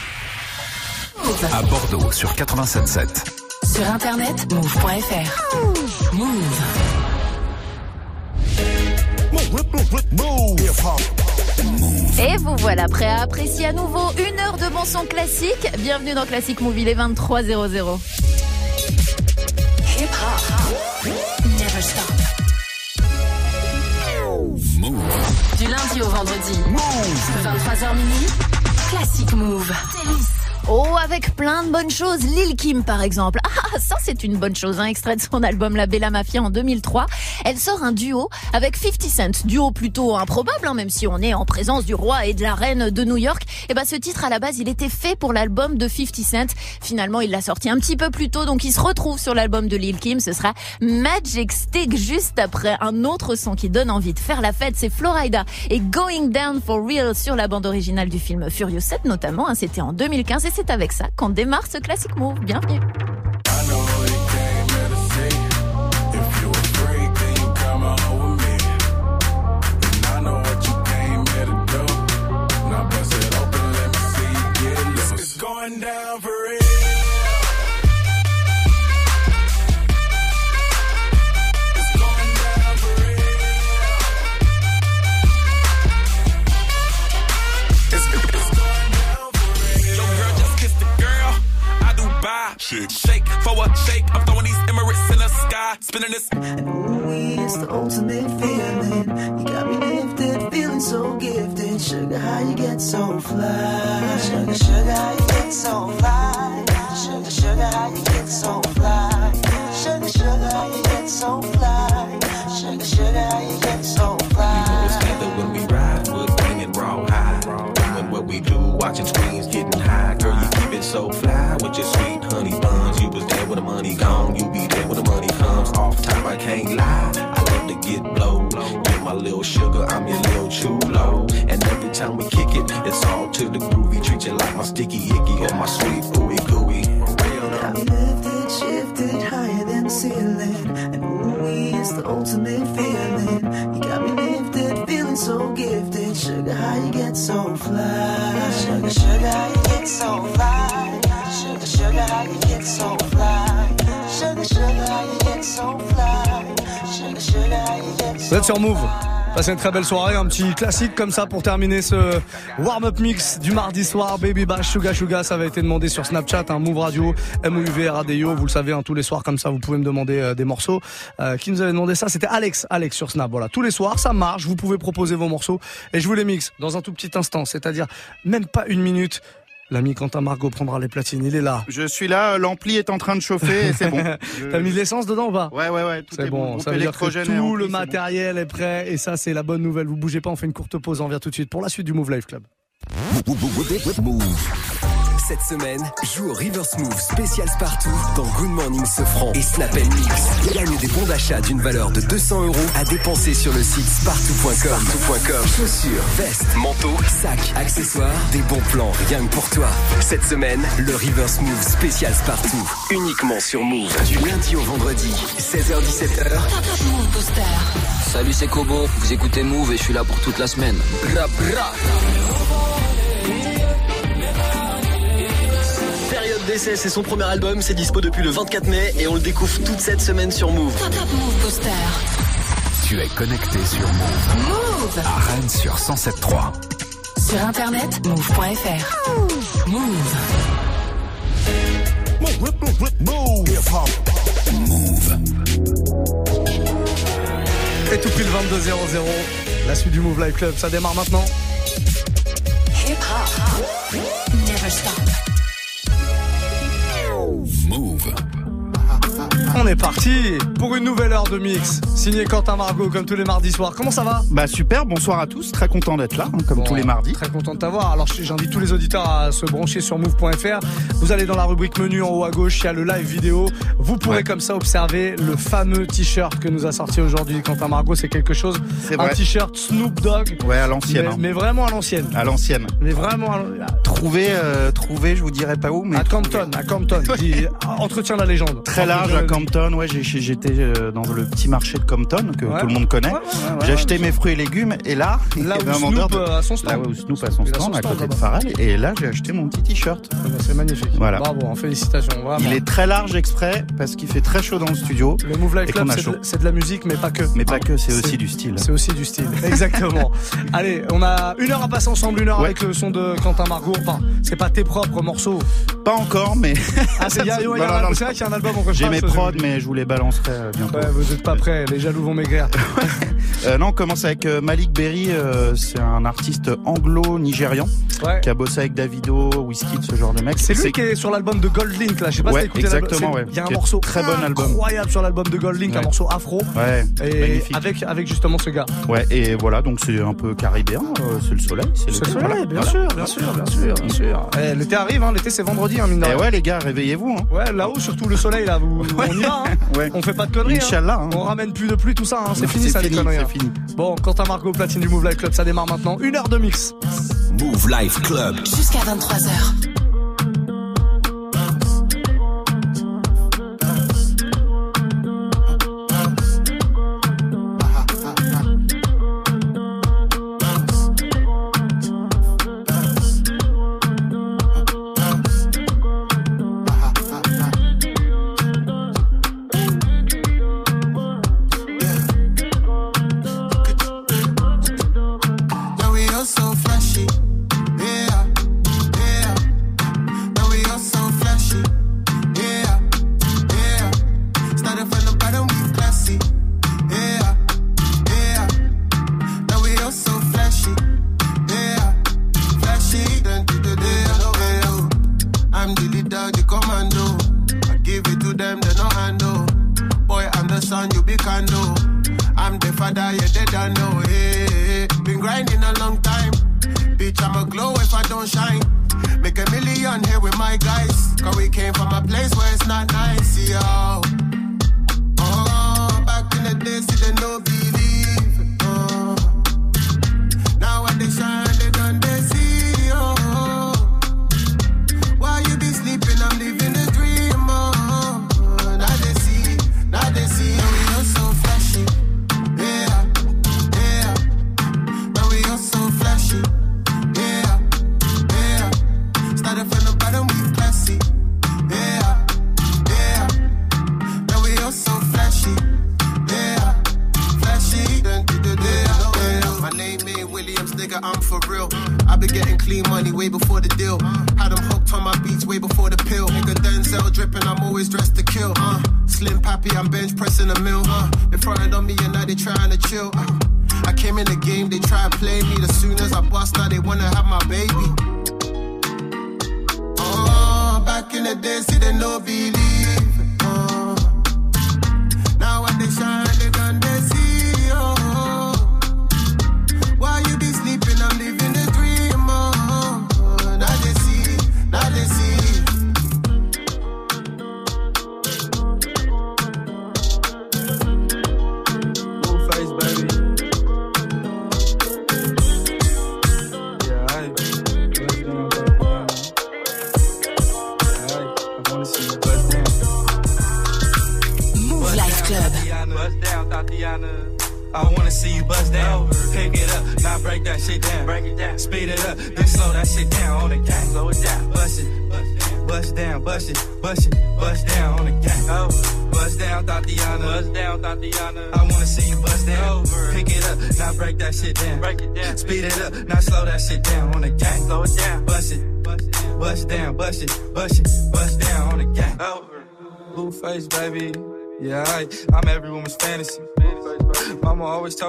À Bordeaux sur 87.7. Sur internet, move.fr. Move. Et vous voilà prêt à apprécier à nouveau une heure de bon son classique. Bienvenue dans Classic Movie les 23.00. Hip hop. Never stop. Du lundi au vendredi. 23h minuit. Classic Move. Oh, avec plein de bonnes choses. Lil Kim, par exemple. Ah, ça, c'est une bonne chose. Un extrait de son album La Bella Mafia en 2003. Elle sort un duo avec 50 Cent. Duo plutôt improbable, hein, même si on est en présence du roi et de la reine de New York. Et ben, ce titre, à la base, il était fait pour l'album de 50 Cent. Finalement, il l'a sorti un petit peu plus tôt, donc il se retrouve sur l'album de Lil Kim. Ce sera Magic Stick juste après un autre son qui donne envie de faire la fête. C'est Florida et Going Down for Real sur la bande originale du film Furious 7 notamment. hein. C'était en 2015 et c'est avec ça qu'on démarre ce classique move. Bienvenue. Buy. Shake. Shake for a shake. I'm throwing these Emirates in the sky. Spinning this. And Ooh, it's the ultimate feeling. You got me lifted, feeling so gifted. Sugar, how you get so fly? Sugar, sugar, how you get so fly? Sugar, sugar, how you get so fly? Sugar, sugar, how you get so fly? Sugar, sugar, how you get so fly? Together when we ride, we're banging raw high. Doing what we do, watching screens, getting high. So fly with your sweet honey buns. You was there when the money gone, you be there when the money comes. Off time, I can't lie. I love to get blow. Get my little sugar, I'm your little chulo. And every time we kick it, it's all to the groovy. Treat you like my sticky icky or my sweet ooey gooey. Me lifted, shifted higher than the ceiling. And ooh, it's the ultimate feeling. You got me lifted, feeling so gifted. Sugar, how you get so fly? Sugar, sugar, how you get so fly? Sugar, sugar, how you get so fly? Sugar, sugar, how you get so fly? Sugar, sugar, how you get so Vous êtes sur Mouv'. Passez une très belle soirée, un petit classique comme ça pour terminer ce warm-up mix du mardi soir. Baby Bash, Suga Suga, ça avait été demandé sur Snapchat, un Move Radio, MOUV, Radio. Vous le savez, hein, tous les soirs comme ça, vous pouvez me demander euh, des morceaux. Euh, qui nous avait demandé ça C'était Alex, Alex sur Snap. Voilà, tous les soirs, ça marche. Vous pouvez proposer vos morceaux et je vous les mixe dans un tout petit instant, c'est-à-dire même pas une minute. L'ami Quentin Margot prendra les platines, il est là. Je suis là, l'ampli est en train de chauffer et c'est bon. T'as mis de l'essence dedans ou pas? Ouais, ouais, ouais, tout C'est est bon, bon. ça veut dire que électrogène est tout le bon. matériel est prêt et ça c'est la bonne nouvelle. Vous bougez pas, on fait une courte pause, on revient tout de suite pour la suite du Move Life Club. Cette semaine, joue au River Smooth spécial Spartoo dans Good Morning Sofran et Snap Mix. Gagne des bons d'achat d'une valeur de 200 euros à dépenser sur le site. Spartoo.com. Chaussures, vestes, manteaux, sacs, accessoires, des bons plans rien que pour toi. Cette semaine, le River Smooth spécial Spartoo. Uniquement sur Move. Du lundi au vendredi, 16h-17h. Move Booster. Salut, c'est Kobo. Vous écoutez Move et je suis là pour toute la semaine. Bra bra. D'essai, c'est son premier album, c'est dispo depuis le 24 mai et on le découvre toute cette semaine sur Move. Move Booster. Tu es connecté sur Move. Move. À Rennes sur 107.3. Sur internet, move.fr. Move. Et tout pile 22 00 La suite du Move Life Club, ça démarre maintenant. Hip hop. Never stop. Mouv'. On est parti pour une nouvelle heure de mix. Signé Quentin Margot comme tous les mardis soirs. Comment ça va Bah super, bonsoir à tous, très content d'être là, hein, comme tous les mardis. Très content de t'avoir. Alors j'invite tous les auditeurs à se brancher sur move.fr. Vous allez dans la rubrique menu en haut à gauche, il y a le live vidéo. Vous pourrez comme ça observer le fameux t-shirt que nous a sorti aujourd'hui Quentin Margot. C'est quelque chose. C'est Un t-shirt Snoop Dogg. Ouais, à l'ancienne. Mais, hein. mais vraiment à l'ancienne. À l'ancienne. Mais vraiment à l'ancienne. Trouvé, euh, trouvé, je vous dirais pas où, mais À Campton, à Campton. Dit, entretien de la légende. Très large à Campton, ouais, j'étais euh, dans le petit marché de Compton que Ouais. tout le monde connaît. Ouais, ouais, ouais, j'ai acheté mes fruits et légumes et là, il y avait un vendeur de- euh, a son stand. Là où Snoop a son stand à côté de. Pharrell et là j'ai acheté mon petit t-shirt. Ah bah, C'est magnifique. Voilà. Bravo, hein, félicitations. Vraiment. Il est très large exprès parce qu'il fait très chaud dans le studio. Le Move Life Club, c'est de, la musique, mais pas que. Mais pas que, c'est aussi du style. C'est aussi du style, exactement. Allez, on a une heure à passer ensemble, une heure avec le son de Quentin Margot. Enfin, c'est pas tes propres morceaux. Pas encore, mais Ah, c'est vrai qu'il y a un album en j'ai mes je- mais je vous les balancerai euh, bientôt. Ouais, vous êtes pas prêts, les jaloux vont maigrir. Euh, non, on commence avec euh, Malik Berry, euh, c'est un artiste anglo-nigérian Ouais. qui a bossé avec Davido, Wizkid, ce genre de mec. C'est lui qui est sur l'album de Gold Link là, je sais pas Ouais, si écouté exactement, ouais. Il y a un morceau très bon album. incroyable sur l'album de Gold Link, un Ouais. morceau afro. Ouais, Et magnifique. avec, avec justement ce gars. Ouais, et voilà, donc c'est un peu caribéen, euh, c'est le soleil. C'est le soleil, voilà. bien Voilà. sûr, bien sûr, bien sûr, bien sûr. Eh, l'été arrive, hein, l'été c'est vendredi, hein, mine de rien. ouais, les gars, réveillez-vous. Hein. Ouais, là-haut, surtout le soleil, là, vous, on y va, hein. Ouais. On fait pas de conneries. hein. Inch'Allah, hein. On ramène plus de pluie, tout ça, hein. C'est fini, ça, les fini, conneries. c'est hein. fini. Bon, Quentin Margot, platine du Move Life Club, ça démarre maintenant. Une heure de mix. Move Life Club. Jusqu'à 23h.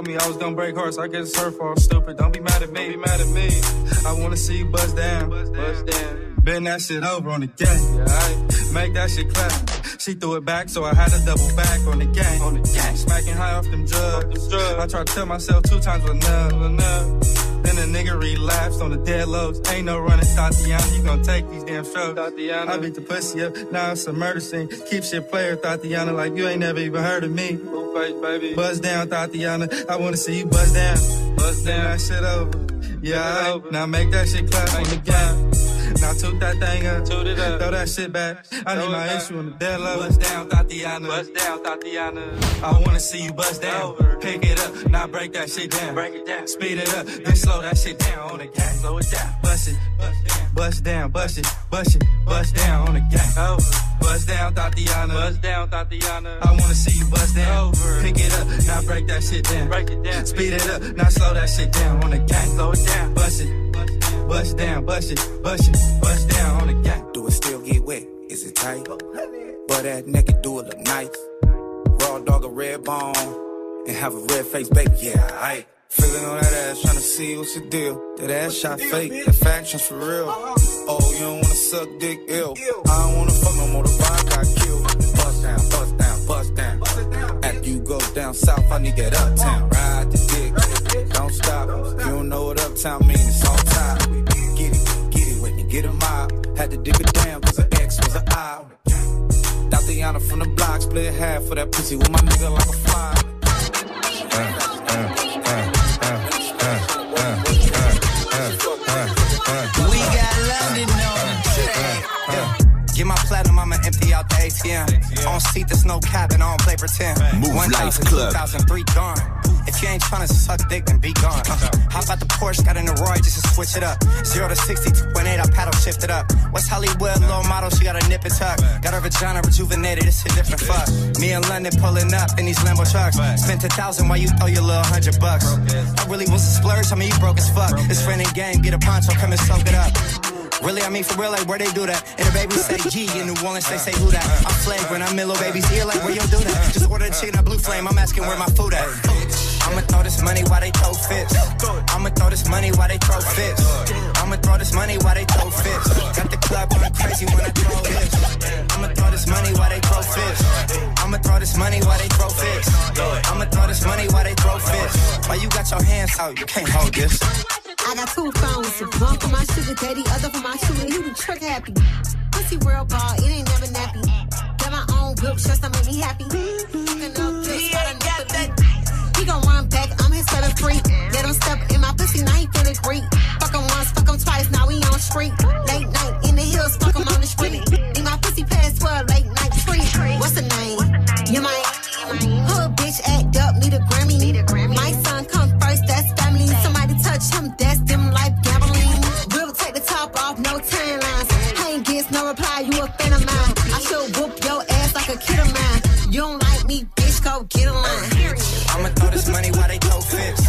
Told me I was gonna break hearts. I guess it's her fault. Stupid. Don't be mad at me. Be mad at me. I wanna see you bust down. Bust down. Bend that shit over on the gang. Yeah, make that shit clap. She threw it back, so I had to double back on the gang. On the gang. Smacking high off them drugs. I tried to tell myself two times was enough. enough. Then a nigga relapsed on the dead lows. Ain't no running, Thotiana. You gon' take these damn strokes. Thotiana. I beat the pussy up. Now it's a murder scene. Keep shit player, Thotiana, like you ain't never even heard of me. Face, baby. Buzz down, Thotiana. I wanna see you buzz down. Buzz down. that shit over. Yeah, alright. Now make that shit clap on the gang. Now toot that thing up. Toot it up. Throw that shit back. I need my issue on the dead low. Bust down, Thotiana. Bust down, Thotiana. I wanna see you bust down. Pick it up. Now break that shit down. Break it down. Speed it up. Then slow that shit down on the gang. Slow it down. Bust it. Bust down. Bust it. Bust it. Bust down on the gang. Bust down, Thotiana. Bust down, Thotiana. I wanna see you bust down. Over. Pick it up. Now break that shit down. Break it down. Speed it up. Now slow that shit down on the gang. Slow it down. Bust it. Bust down, bust it, bust it, bust down on the gang. Do it still get wet? Is it tight? Butt that naked, do it look nice. Raw dog a red bone and have a red face, baby. Yeah, I feeling on that ass, trying to see what's the deal. That ass shot fake, that faction's for real. Uh-huh. Oh, you don't wanna suck dick ill. I don't wanna fuck no more. The vibe got killed. Bust down, bust down, bust down. After you go down south, I need that uptown. Ride the dick, don't stop. You don't know what uptown means. It's on top. Get it, get it with me, get a mob. Had to dip it down cause the X was an I. Thotiana from the block, split half for that pussy with my nigga like a fly. We got London on the track. Get my platinum, empty out the ATM. On seat, there's no cap, and I don't play pretend. Move 1,000, Life Club. 2003 gone. If you ain't tryna suck dick, then be gone. Uh, hop out the Porsche, got in the Roy just to switch it up. Zero to 60, 2.8, I paddle shift it up. West Hollywood, low model, she got a nip and tuck. Got her vagina rejuvenated, it's a different fuck. Me and London pulling up in these Lambo trucks. Spent a thousand while you throw your little hundred bucks. I really was a splurge, I mean you broke as fuck. It's friend and game, get a poncho, come and soak it up. Really, I mean for real, like where they do that. And the baby say G in New Orleans, they say who that. I'm flagrant, I'm in little baby's ear, like where you do that. Just order the chicken at Blue Flame, I'm asking where my food at. I'ma throw this money while they throw fits. I'ma throw this money while they throw fits. I'ma throw this money while they throw fits. Got the club going crazy when I throw this. I'ma throw this money while they throw fits. I'ma throw this money while they throw fists. I'ma throw this money while they throw fists. Why you got your hands out? You can't hold this. I got two phones, one for my sugar daddy, other for my shooter. He the truck happy. Pussy world ball, it ain't never nappy. Got my own whip, just to make me happy. Fucking up this, but I never beat. He gon' run back, I'm his seven free. Let him step in my pussy, now he feeling great. Fuck him once, fuck him twice, now we on street. Late night in the hills, fuck him on the street. In my pussy past 12, late night free. What's the name? You might. Hood bitch act up, need a Grammy. need a Grammy. My son come touch him, that's them life gambling. We'll take the top off, no tan lines. I ain't gets no reply, you a fan of mine. I should whoop your ass like a kid of mine. You don't like me, bitch, go get a line. I'ma throw this money while they throw fists.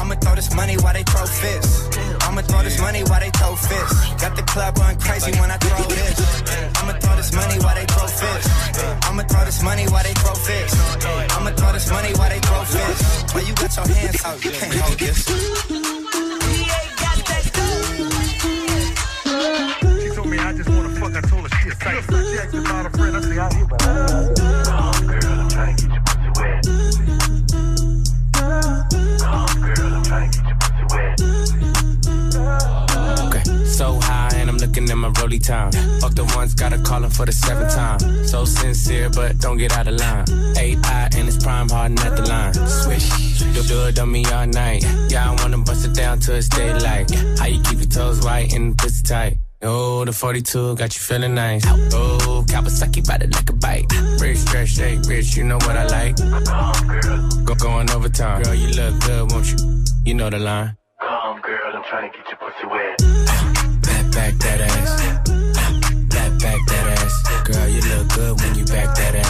I'ma throw this money while they throw fists. I'ma throw this money while they throw fists. Got the club going crazy when I throw this. I'ma throw this money while they throw fists. I'ma throw this money while they throw fists. I'ma throw this money while they throw fists. Why you got your hands out? You can't hold this. I'm to to. Okay, so high and I'm looking at my rolly time. Fuck the ones, gotta call him for the seventh time. So sincere, but don't get out of line. AI and it's prime harden at the line. Swish, you do it on me all night. Yeah, I wanna bust it down till it's daylight. How you keep your toes white and pussy tight? Oh, the 42 got you feeling nice. Oh, Kawasaki bite it like a bite. Rich, stretch, shake, rich, you know what I like. Go going overtime. Girl, you look good, won't you? You know the line. Come, girl, I'm trying to get your pussy wet. Back, back that ass. Back, back that ass. Girl, you look good when you back that ass.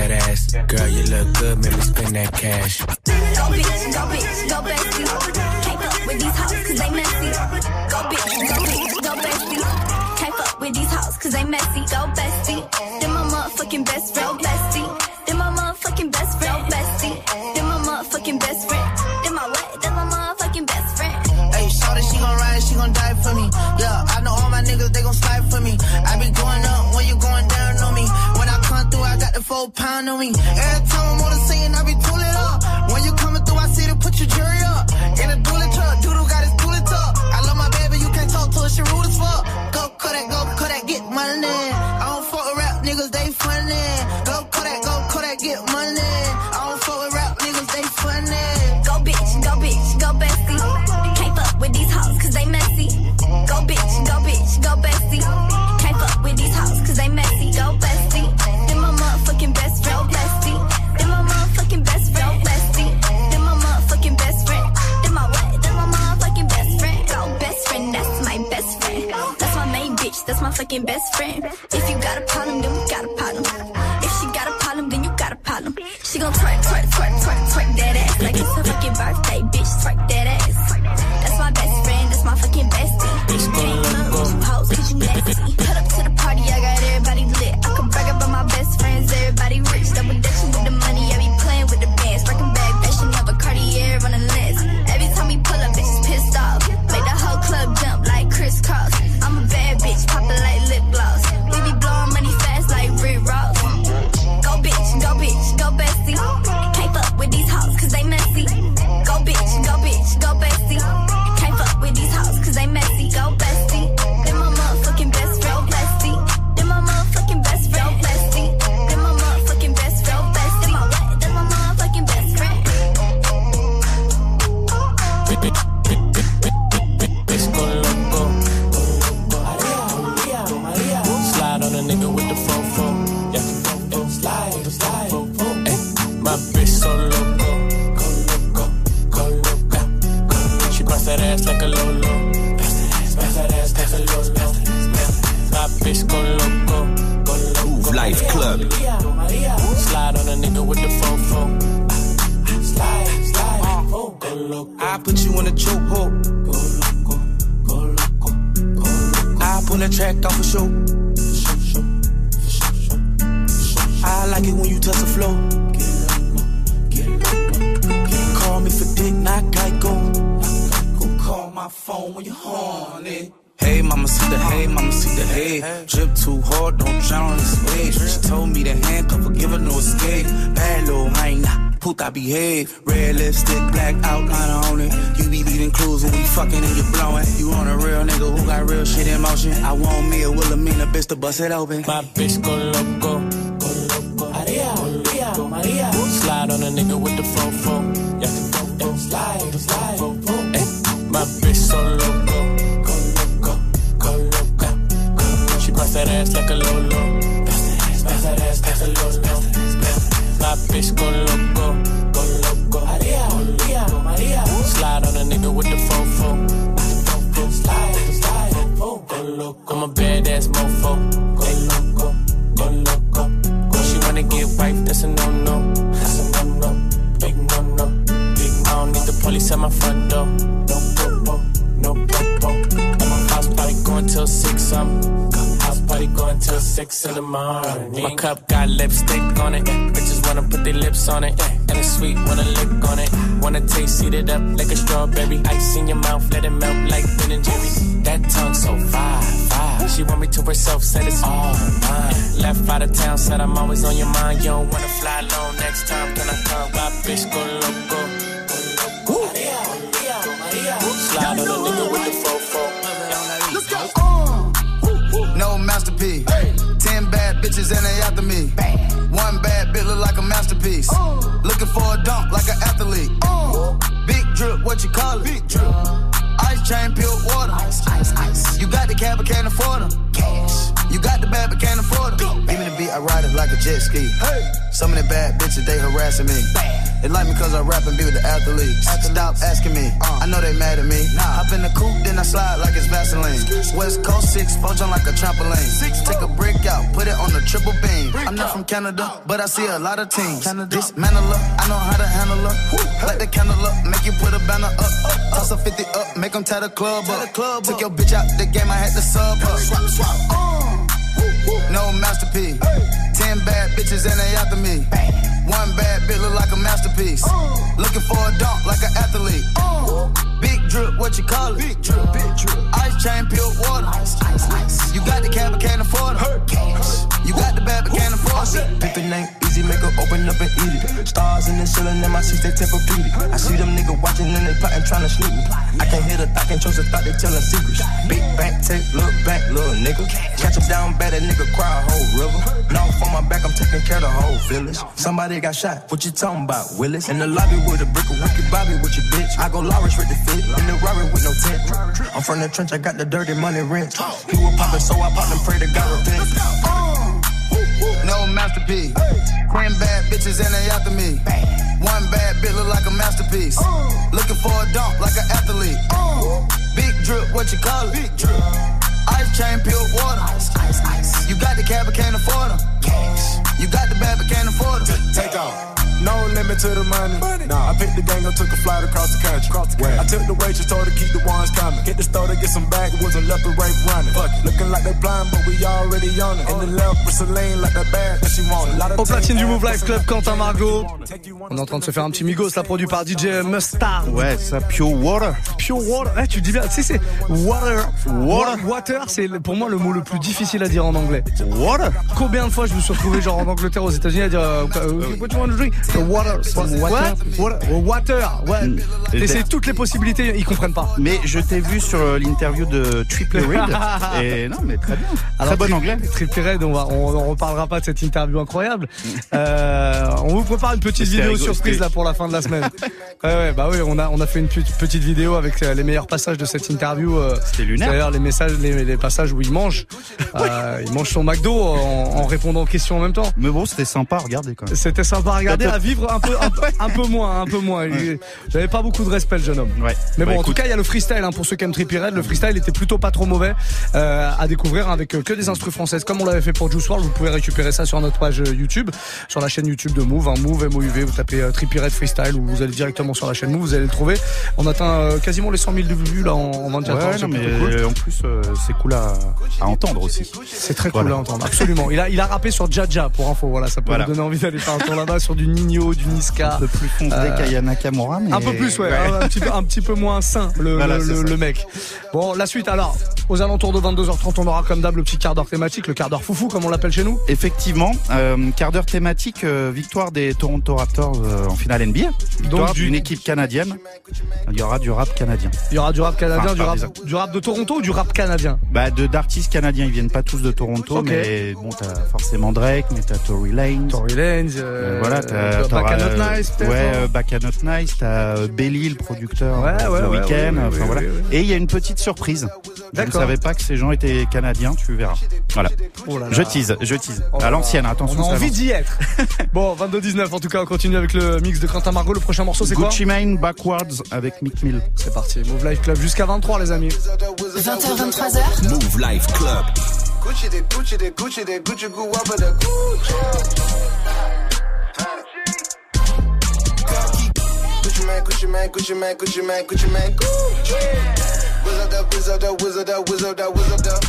That ass. Girl, you look good, make me spend that cash. Go bitch, go bitch, go bestie. Can't fuck with these hoes cause they messy. Go bitch, go bitch, go bestie. Can't fuck with these hoes cause they messy. Go bestie. Then my motherfucking best friend. Bestie. Then my motherfucking best friend. Bestie. Then my motherfucking best friend. Then my what? Then my motherfucking best friend. Hey, shorty, she gon' ride, she gon' die for me. Yeah, I know all my niggas, they gon' slide for me. I be going up four pound on me. Every time I'm on the scene, I be tooling my fucking best friend. If you got a problem, then we got a problem. Behave. Red lipstick, black outline on it. You be leaving clues when we fucking and you blowing. You on a real nigga who got real shit in motion. I want me a Wilhelmina bitch to bust it open. My bitch go loco. Go loco. I'm always on your mind. You don't wanna fly alone next time, can I come? My bitch go loco. They me. They like me cause I rap and be with the athletes. Stop asking me, I know they mad at me. Hop in the coupe, then I slide like it's Vaseline. West Coast 6, four jump like a trampoline. Take a brick out, put it on the triple beam. I'm not from Canada, but I see a lot of teams. Dismantle her, I know how to handle her. Light the candle up, make you put a banner up. Toss a 50 up, make them tie the club up. Took your bitch out the game, I had to sub her. No masterpiece. Ten bad bitches and they after me. One bad bitch look like a masterpiece. Looking for a dunk like an athlete. Big drip, what you call it? Big drip, big drip. Ice chain, pure water. Ice, ice, ice. You got the cab, but can't afford it. You got the bad, but can't afford it. The name easy, make her open up and eat it. Stars in the ceiling, and my seats, they tempur-pedic. I see them niggas watching and they plotting, trying to sneak me. I can't hear the thought, can't trust the thought, they telling secrets. Big bank, take, look back, little nigga. Catch him down bad, that nigga cry a whole river. Now on my back, I'm taking care of the whole village. Somebody got shot, what you talking about, Willis? In the lobby with a brick of Ricky Bobby with your bitch. I go Lawrence with the fit, in the Rari with no tent. I'm from the trench, I got the dirty money rent. He was poppin', so I popped and pray to God repent. Masterpiece. Ten bad bitches and they after me. One bad bitch look like a masterpiece. Looking for a dunk like an athlete. Big drip, what you call it? Big drip. Ice chain, pure water. Ice, ice, ice. You got the cab, but can't afford them. Cash. You got the bad, but can't afford them. Take off. No limit to the money. Nah, I picked the gang up, took a flight across the country. Across the country. I took the waitress, told her keep the ones coming. Hit the store to get some backwoods and left the rape running. Fuck it. Looking like they blind, but we already on it. In the left for Celine, like that bag that she wanted. Lot of Au platine du Move Life Club, Quentin Margot. On est en train de se faire un petit migos là, produit par DJ Mustard. Ouais, ça, Pure Water. Pure Water. Eh, tu dis bien, tu sais, c'est water. Water. Water, c'est pour moi le mot le plus difficile à dire en anglais. Water. Combien de fois je me suis retrouvé genre en Angleterre, aux États-Unis à dire euh, euh, What you want to drink? The water. Water. What? Water. Water. Ouais. Et T'essayes toutes les possibilités, ils comprennent pas. Mais je t'ai vu sur euh, l'interview de Triple Reed. et non, mais très bien. très bon Tri- anglais. Triple Red, on va, on, on reparlera pas de cette interview incroyable. Euh, on vous prépare une petite vidéo rigolo, surprise là pour la fin de la semaine. ouais, ouais, bah oui, on a, on a fait une petite, vidéo avec euh, les meilleurs passages de cette interview. euh, C'était lunaire. D'ailleurs, les messages, les, les passages où il mange, euh, il mange son McDo en, en répondant aux questions en même temps. Mais bon, c'était sympa à regarder quand même. C'était sympa t'as vivre un peu, un, un peu moins, un peu moins. J'avais pas beaucoup de respect, le jeune homme. Ouais. Mais bon, Bah, en tout cas, il y a le freestyle hein, pour ceux qui aiment Trippie Red. Le freestyle était plutôt pas trop mauvais euh, à découvrir avec euh, que des instrus françaises, comme on l'avait fait pour Juice WRLD. Vous pouvez récupérer ça sur notre page euh, YouTube, sur la chaîne YouTube de Move, hein, Move MOUV. Vous tapez euh, Trippie Red freestyle ou vous allez directement sur la chaîne Move, vous allez le trouver. On atteint quasiment les 100 000 vues là en, en 24 heures. Ouais, non, mais cool. en plus, c'est cool à, à entendre aussi. C'est très cool à entendre, absolument. Il a, il a rappé sur Jaja pour info, voilà, ça peut Voilà. vous donner envie d'aller faire un tour là-bas sur du Nino, du Niska. Un peu plus foncé Euh, qu'Aya Nakamura, mais Un peu plus, ouais, Un, un petit peu, un petit peu moins sain, le, Voilà, mec. Bon, la suite, alors, aux alentours de 22h30, on aura comme d'hab le petit quart d'heure thématique, le quart d'heure foufou, comme on l'appelle chez nous. Effectivement, euh, quart d'heure thématique, euh, victoire des Toronto Raptors euh, en finale NBA. Victoire du- d'une équipe canadienne. Il y aura du rap canadien. Il y aura du rap canadien, Enfin, du, rap, des- du rap de Toronto ou du rap canadien? Bah, de d'artistes canadiens, ils viennent pas tous de Toronto, mais bon, t'as forcément Drake, mais t'as Tory Lanez. Tory Lanez, voilà, t'as euh, t'auras, Bacchanal euh, Nice, peut-être, Ouais, non euh, Bacchanal Nice, t'as euh, Belly, le producteur, Ouais, ouais, ouais, Weeknd, ouais, ouais, enfin ouais, voilà. Et il y a une petite surprise. Je ne savais pas que ces gens étaient canadiens, tu verras. Voilà. Oh là là. Je tease, je tease. Oh à l'ancienne, attention. On a envie d'y être. bon, 22-19, en tout cas, on continue avec le mix de Quentin Margot. Le prochain morceau, c'est quoi Gucci Mane Backwards avec Mick Mill. C'est parti, Move Life Club jusqu'à 23, les amis. 20h, 23h. Move Life Club. Gucci the Gucci the Gucci the Gucci Gucci. Gucci Gucci man, Gucci man, Gucci man, Gucci man, Gucci. Whiz up whiz up whiz up whiz up whiz up.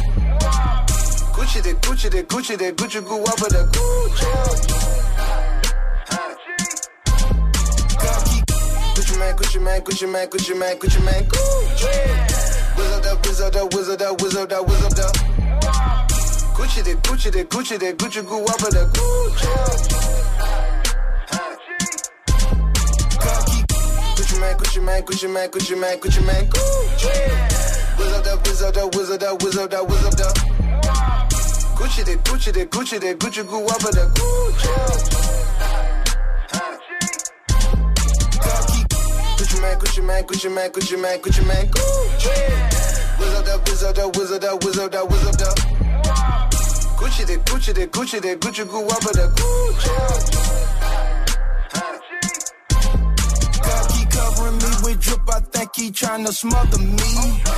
Gucci the Gucci the Gucci the Gucci goo up with the Gucci. Gucci man, Gucci man, Gucci man, Gucci man, Gucci man, Gucci. Whiz up whiz up whiz up whiz up whiz up. Gucci the Gucci the Gucci the Gucci goo up with the Gucci. Gucci man, Gucci man, Gucci man, Gucci man, Gucci. Whiz up the, whiz up the, whiz up the, whiz up the, whiz up the. Gucci the Gucci the Gucci the Gucci goo up the Gucci. Gucci man, Gucci man, Gucci man, Gucci man, Gucci man, Gucci. Whiz up the, whiz up the, whiz up the, whiz up the, whiz up the. Gucci the Gucci the Gucci the Gucci goo up the Gucci. Drip, I think he tryna smother me.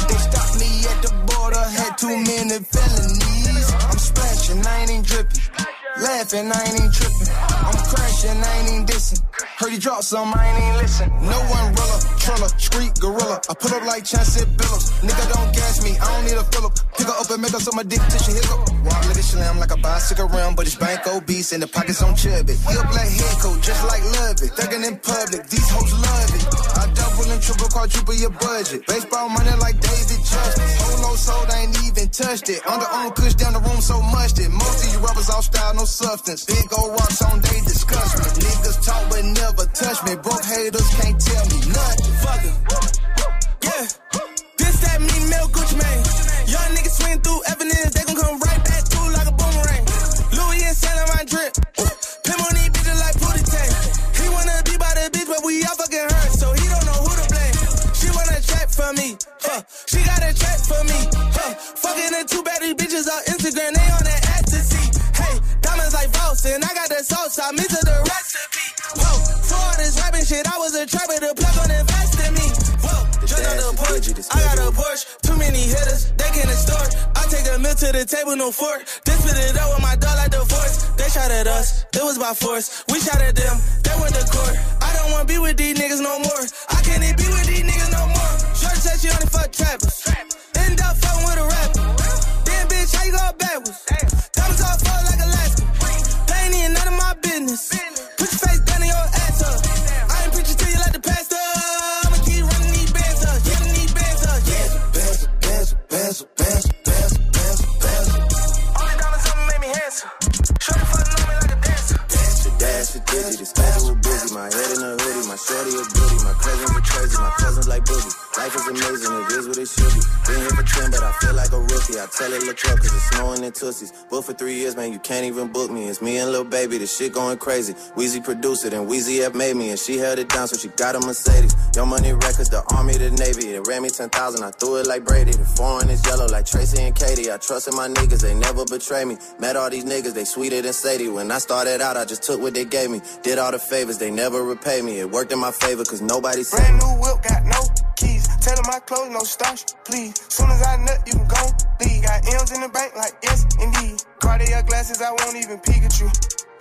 They stopped me at the border, had too many felonies. I'm splashing, I ain't even dripping. Laughing, I ain't even tripping. I'm crashing, I ain't even dissing. Heard he dropped some, I ain't even listen. No one umbrella, trailer, street gorilla. I pull up like Chauncey Billups. Nigga don't gas me, I don't need a Phillip. Pick her up and make her so my dick till she hiccup. Let it slam like a bicycle rim, but it's bank obese and the pockets on chubby. He a black head coat, just like Love it. Thuggin' in public, these hoes love it. I double and triple, quadruple your budget. Baseball money like David Justice. Whole sold, I ain't even touched it. Underarm push down the room so much that most of you rappers all style, no substance. Big old rocks on, they disgust me. Niggas talk but never touch me. Broke haters can't tell me nothing. Fuck it. Yeah. This that mean Mel Gucci man. Young niggas swing through evidence, they gon' come right back through like a boomerang. Louis and Saint my drip. Pim on these bitches like Pootie Tang. He wanna be by the bitch, but we all fucking hurt, so he don't know who to blame. She wanna check for me, huh? She got a check for me, huh? Fucking the two baddie bitches on Instagram, they on that ecstasy. Hey, diamonds like Voss, and I got the sauce, I miss the recipe. Whoa, for all this rapping shit, I was a trapper, the plug on invest in me. Whoa, just on the porch, I got a Porsche, too many hitters, they can't store. I take a meal to the table, no fork. This spit it up with my dog like divorce. They shot at us, it was by force. We shot at them, they went to court. I don't wanna be with these niggas no more. I can't even be with these niggas no more. Shorty said she only fuck trappers. End up fucking with a rapper. Then bitch, how you go backwards? Diamonds all fall like Alaska. They ain't even none of my business. Bands, bands, bands, bands, bands. All the diamonds on me make me handsome. Shorty fucking on me like a dancer. Dash for digit, the schedule busy. My head in my shorty a goodie. My cousins are crazy. My cousins like boogie. Life is amazing, it is what it should be. Been here for 10, but I feel like a rookie. I tell it, up, cause it's snowing in Tussies. Booked for three years, man, you can't even book me. It's me and Lil Baby, the shit going crazy. Weezy produced it, and Weezy F made me, and she held it down, so she got a Mercedes. Your money records, the army, the navy. It ran me 10,000, I threw it like Brady. The foreign is yellow like Tracy and Katie. I trusted my niggas, they never betray me. Met all these niggas, they sweeter than Sadie. When I started out, I just took what they gave me. Did all the favors, they never repay me. It worked in my favor, cause nobody said Brand new whip, got no keys. Tell my clothes, no starch, please. Soon as I nut, you can go leave. Got M's in the bank, like yes, indeed. Cartier glasses, I won't even peek at you.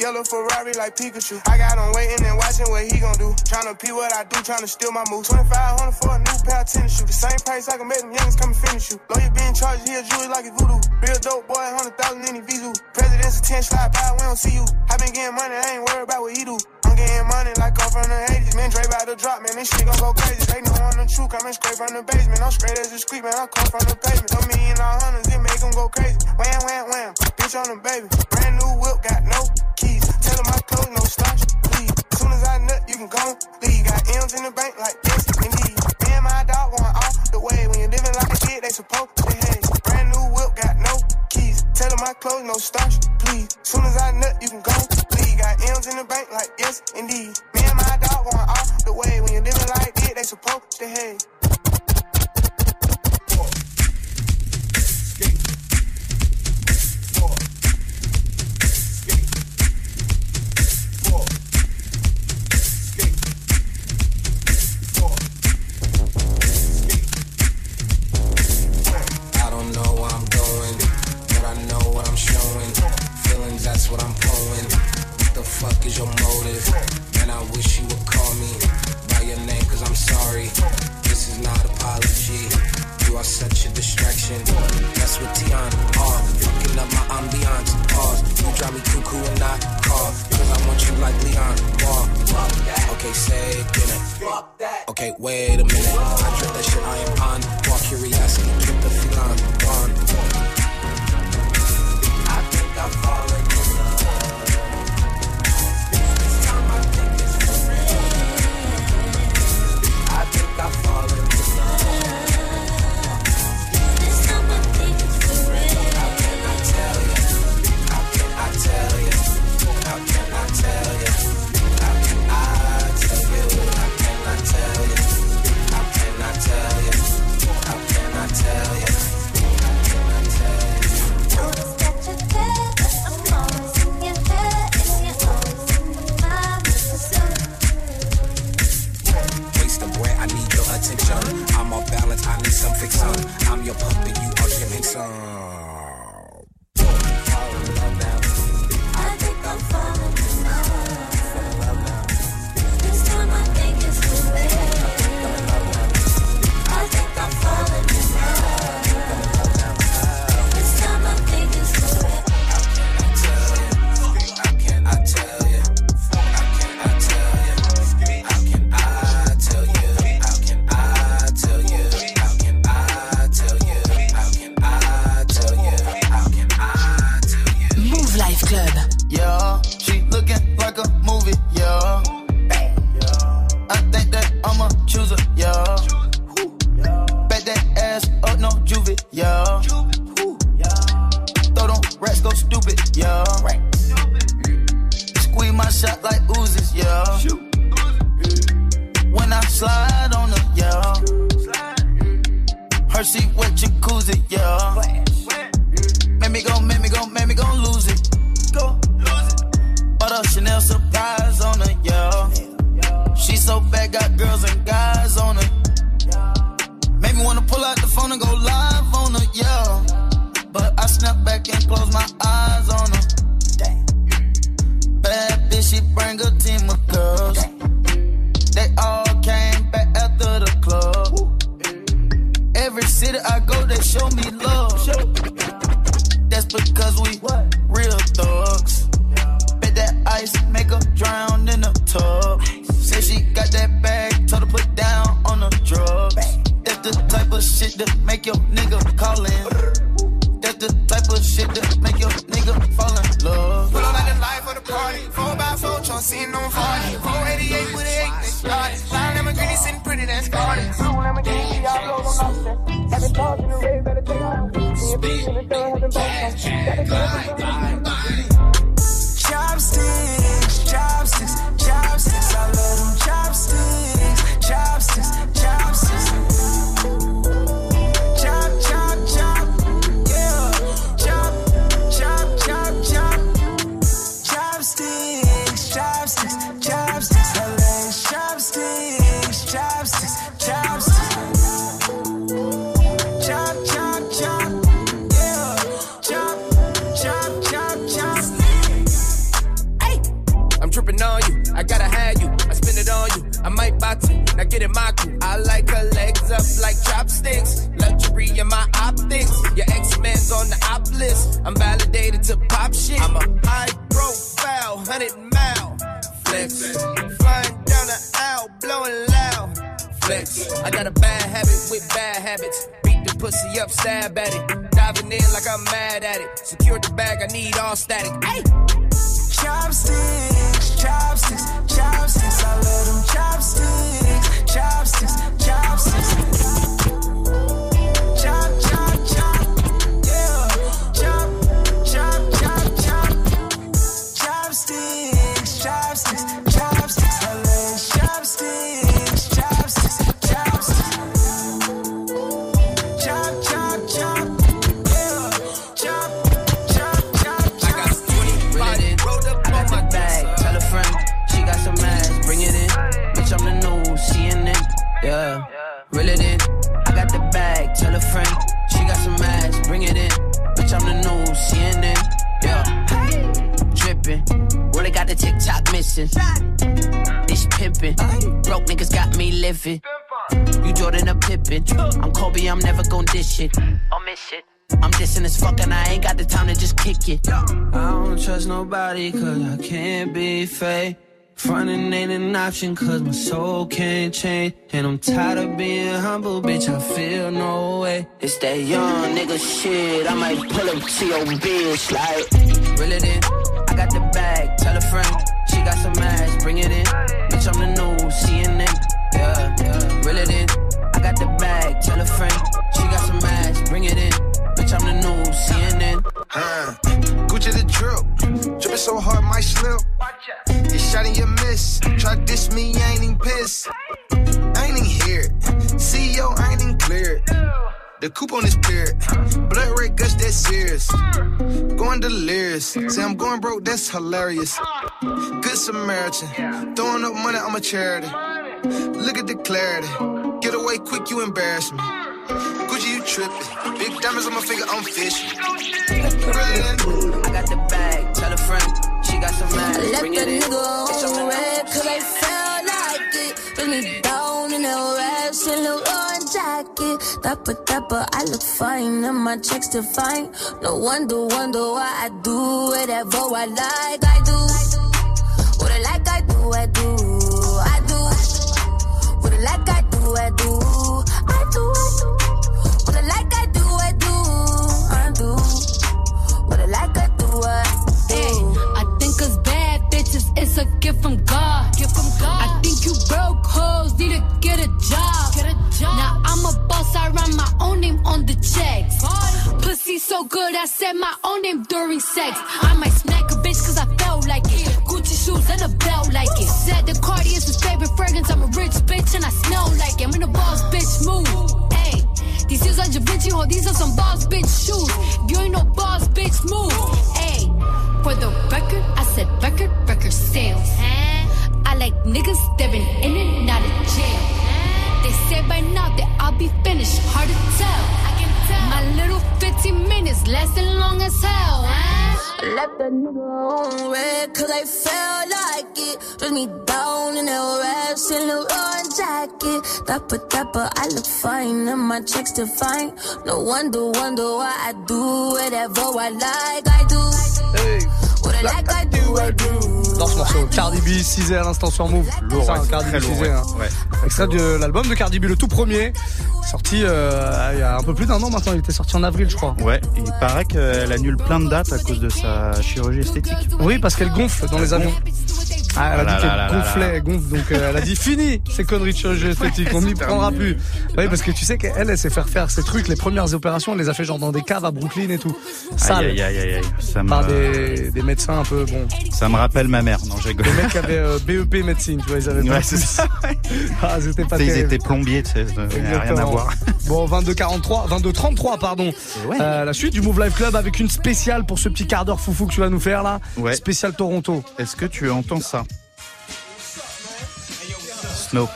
Yellow Ferrari like Pikachu. I got him waiting and watching what he gon' do. Tryna pee what I do, tryna steal my move. 2500 for a new pair of tennis shoes. The same price I can make them youngins come and finish you. Lawyer being charged, he a jewelry like a voodoo. Real dope boy, 100,000 in his visu. President's attention, slide by, we don't see you. I been getting money, I ain't worried about what he do. I'm getting money like I'm from the 80s. Man, Dre about to drop, man. This shit gon' go crazy. They know I'm the truth, coming straight from the basement. I'm straight as a street, man. I come from the pavement. A million all hundreds, it make them go crazy. Wham, wham, wham. Bitch on the baby. Brand new whip, got no keys. Tell 'em my clothes, no starch, please. Soon as I nut, you can go leave. Got M's in the bank, like yes, indeed. Me and my dog going off the way. When you're living like a kid, they supposed to behave. Brand new whip, got no keys. Tell 'em my clothes, no starch, please. Soon as I nut, you can go leave. Got M's in the bank, like yes, indeed. Me and my dog going off the way. When you're living like this, they supposed to behave. I don't fuck is your motive? And I wish you would call me by your name, cause I'm sorry. This is not apology. You are such a distraction. That's what Tiana are. Fucking up my ambiance. Pause. You drive me cuckoo and I call. Cause I want you like Leon. Ball. Okay, say it again. Okay, wait a minute. I drip that shit, I am on. Walk curiosity, trip the feline. On. Puppet, I'm validated to pop shit. I'm a high profile, hundred mile flex. Flying down the aisle, blowing loud flex. I got a bad habit with bad habits. Beat the pussy up, stab at it. Diving in like I'm mad at it. Secure the bag, I need all static. Hey! Chopsticks, chopsticks, chopsticks. I love them chopsticks, chopsticks, chopsticks. Missing. This pimpin', broke niggas got me living. You Jordan a Pippin. I'm Kobe, I'm never gon' dish it. I'll miss it. I'm dissing as fuck and I ain't got the time to just kick it. I don't trust nobody cause I can't be fake. Frontin' ain't an option cause my soul can't change. And I'm tired of being humble, bitch, I feel no way. It's that young nigga shit, I might pull up to your bitch like. Reel it in, I got the bag, tell a friend. Bring it in. Bitch, I'm the new CNN, yeah, yeah. Reel it in, I got the bag, tell a friend. She got some ass, bring it in. Bitch, I'm the new CNN. Huh. Gucci the drip. Dripping so hard, might slip. You shot and you miss. Try diss me, I ain't even pissed. I ain't even here. CEO, I ain't even cleared. The coupon is this period. Blood red gush, that's serious. Going delirious. Say I'm going broke, that's hilarious. Good Samaritan. Throwing up money, I'm a charity. Look at the clarity. Get away quick, you embarrass me. Gucci, you tripping. Big diamonds on my finger, I'm fishing. I got the bag, tell a friend. She got some I ass, left bring that it in. nigga Bitch, I'm on the red cause I felt like it. Bring me down in a rash and a orange jacket. Dapper, dapper, I look fine and my checks still fine. No wonder, wonder why I do whatever I like. I do what I like. I do, I do, I do what I like. I do, I do, I do, what I like. I do, I do, I do what I like. I do, I do. Hey, I think us bad bitches, it's a gift from God. Gift from God. I think you broke hoes need to get a job. Now I'm a boss, I run my own name on the checks. Pussy so good, I said my own name during sex. I might smack a bitch cause I felt like it. Gucci shoes and a belt like it. Said the Cardi is his favorite fragrance. I'm a rich bitch and I smell like it. I'm in a boss bitch move. Hey, these shoes are Da Vinci, ho, these are some boss bitch shoes. If you ain't no boss bitch move. Hey, for the record, I said record, record sales. I like niggas that been in and out of jail. They say by now that I'll be finished, hard to tell. I can tell. My little 15 minutes lasting long as hell. I left the nigga on red cause I felt like it. Dress me down in a rash and a orange jacket. Dapper, dapper, I look fine and my checks still fine. No wonder, wonder why I do whatever I like. I do Hey. what I like. I do, I do. Dans ce morceau, Cardi B, 6 à l'instant sur Move. Lourd, ouais, Cardi B, lourd, 6 ouais. hein. Ouais. Extrait de l'album de Cardi B, le tout premier, sorti euh, il y a un peu plus d'un an maintenant. Il était sorti en avril, je crois. Ouais, il paraît qu'elle annule plein de dates à cause de sa chirurgie esthétique. Oui, parce qu'elle gonfle dans les avions. Ah, elle a là dit qu'elle gonflait, elle gonfle, donc euh, elle a dit fini ces conneries de chirurgie esthétique, on n'y prendra plus. Oui, parce que tu sais qu'elle, elle sait faire faire ces trucs, les premières opérations, elle les a fait genre dans des caves à Brooklyn et tout. Sale. Aïe, aïe, aïe, aïe, aïe. Ça me, Par des, des médecins un peu, bon. ça me rappelle ma mère. Non, rigole. Les mecs avaient euh, BEP médecine, tu vois, ils avaient Ouais, c'est ça. Ah, c'était pas sais, Ils terrible. étaient plombiers, tu sais, rien à voir. Bon, 22-43, 22-33, pardon. Euh, la suite du Move Life Club avec une spéciale pour ce petit quart d'heure foufou que tu vas nous faire là. Ouais. Spécial Toronto. Est-ce que tu entends ça? Snow.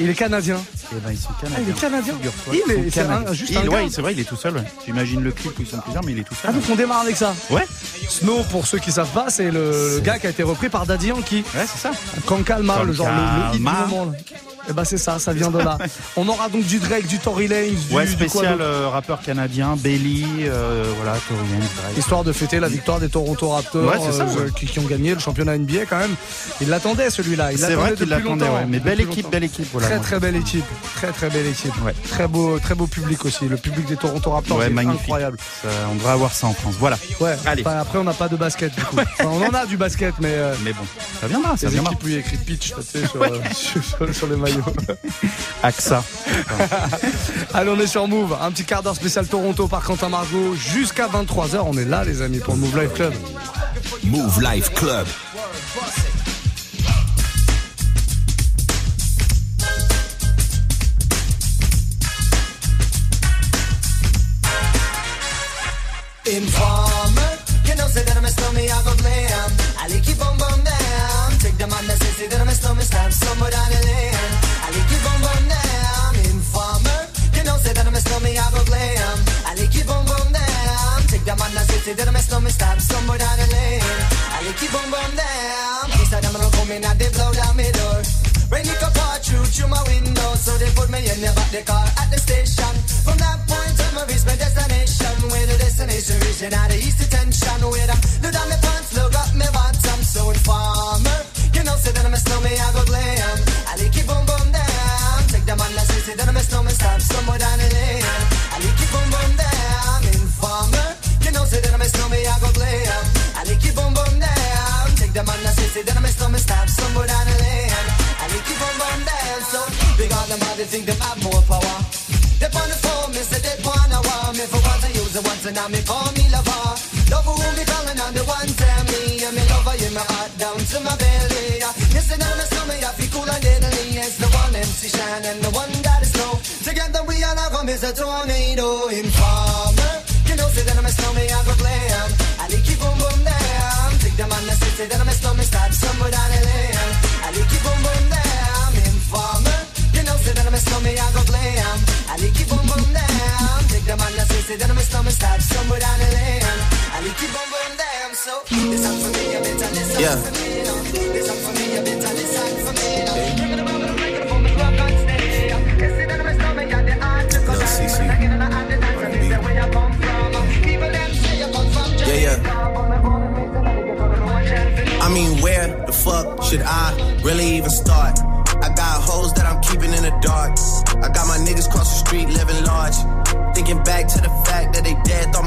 Il est canadien. Eh ben, ils sont Ah, il est canadien. Il est, c'est un- Il- ouais, c'est vrai, il est tout seul. ouais. J'imagine le clip où ils sont plusieurs, mais il est tout seul. Ah, donc on démarre avec ça. Ouais. Snow, pour ceux qui savent pas, c'est le, le gars qui a été repris par Daddy Yankee. Ouais, c'est ça. Quand Calma, le genre le, le hit du Calma. moment. là. Et bah c'est ça, ça vient de là. On aura donc du Drake, du Tory Lanez, du, Ouais, spécial euh, rappeur canadien, Bailey, euh, voilà, Tory Lanez. Histoire de fêter la victoire des Toronto Raptors Ouais, c'est ça, euh, ouais. qui, qui ont gagné le championnat NBA quand même. Il l'attendait celui-là. Il C'est vrai qu'il l'attendait, ouais. Mais belle équipe, longtemps. belle équipe, voilà. Très très belle équipe. Très très belle équipe. Très beau, très beau public aussi. Le public des Toronto Raptors, c'est incroyable. Ça, on devrait avoir ça en France. Voilà. Ouais. Allez. Enfin, après on n'a pas de basket du coup. Enfin, on en a du basket, mais. Mais bon, ça viendra, ça viendra. équipes où il y a écrit pitch, tu sais, sur, sur, sur- sur les maillots. AXA. Allez, on est sur Move. Un petit quart d'heure spécial Toronto par Quentin Margot. Jusqu'à 23h, on est là, les amis, pour le Move Life Club. Move Life Club. Informer, you know say that I'm a snowman, I go glam. I like keep on bum down. Take the man that says say that I'm a snowman, stab somewhere down the lane. Say that I'm a snowman, I go glam. I like keep on bum down. Take the man that says say that I'm a snowman, stab somewhere down the lane. I like keep on bum down. These are them gonna come in and they blow down my door. Rain it up all through through my window, so they put me in the back the car at the station. From that point on, I reach my destination. Where the destination region out of east detention. Where I look down my pants, look up my bottom. So informer, you know, say that I'm a snowman, I go glam. I like keep on bum down. Take the man that say, say that I'm a snowman, stop somewhere down the lane. I like keep on bum down. Informer, you know, say that I'm a snowman, I go glam. I like keep on bum down. Take the man that say, say that I'm a snowman, stop somewhere down the lane. I like keep on bum down. So big on them, they think they have more power. They on the phone, me say they wanna want me for once I use it once and now me call me lover. Lover who me calling on the one tell me and me lover in my heart down to my belly. Listen to me, so me I feel cool and deadly. It's the Shine and the one that is slow. Together we all have come as a tornado informer. You know say that I'm a snowman, I go. I like keep boom boom down. Take the that say, say that I'm a snowman, start somewhere down the lane. I like keep boom boom. Informer. You know, say that I'm a snowman, I go. I like it boom boom down. Take the that say, say that I'm a snowman, start somewhere down the lane. I like it boom boom down. So, listen for me, you better listen Yeah. for me. Listen for me, you better listen for me. no. Bring it Yeah, I mean, where the fuck should I really even start? I got hoes that I'm keeping in the dark. I got my niggas cross the street living large.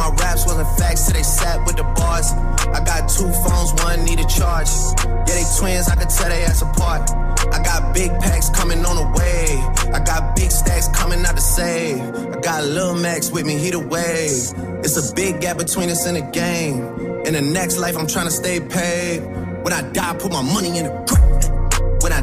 My raps wasn't facts, so they sat with the bars. I got two phones, one need a charge. Yeah, they twins, I could tell they ass apart. I got big packs coming on the way. I got big stacks coming out to save. I got Lil Max with me, he the wave. It's a big gap between us and the game. In the next life, I'm trying to stay paid. When I die, put my money in the grave.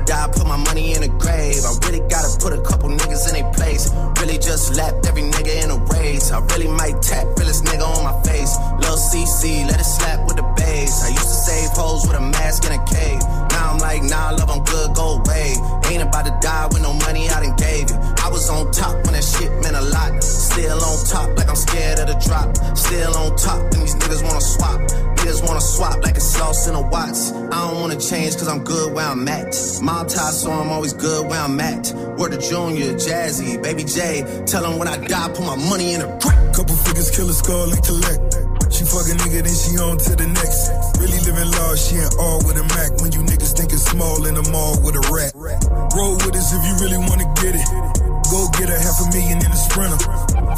Die, put my money in the grave. I really gotta put a couple niggas in their place. Really just lapped every nigga in a race. I really might tap realest nigga on my face. Lil CC, let it slap with the bass. I used to save hoes with a mask in a cave. Now I'm like, nah, love, I'm good, go away. Ain't about to die with no money I done gave you. I was on top when that shit meant a lot. Still on top, like I'm scared of the drop. Still on top, and these niggas wanna swap. Niggas wanna swap like it's sauce in a Watts. I don't wanna change cause I'm good where I'm at. Mob tie, so I'm always good where I'm at. Word to Junior, Jazzy, Baby J. Tell them when I die, put my money in a crack. Couple figures, kill a skull collect. She fuck a nigga, then she on to the next. Really living large, she ain't all with a Mac. When you niggas thinking small in the mall with a rat. Roll with us if you really wanna get it. Go get a half a million in a sprinter.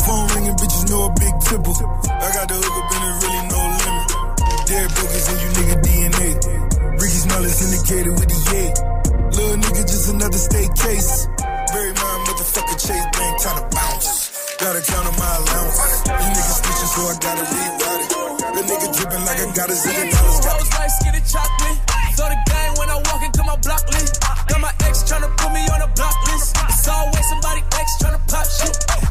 Phone ringing, bitches know a big tipple. I got the hook up and it really no limit. Dead boogers in you nigga DNA. Rickey Smiley syndicated with the yay. Little nigga just another state case. Very my motherfucker Chase Bank trying to bounce. Gotta count on my allowance. You niggas snitching, so I gotta reroute it. The nigga dripping like I got a zillion dollars. Got Rose light, skinny chocolate. Throw the gang when I walk into my block list. Got my ex tryna put me on a block list. It's always somebody ex tryna pop shit.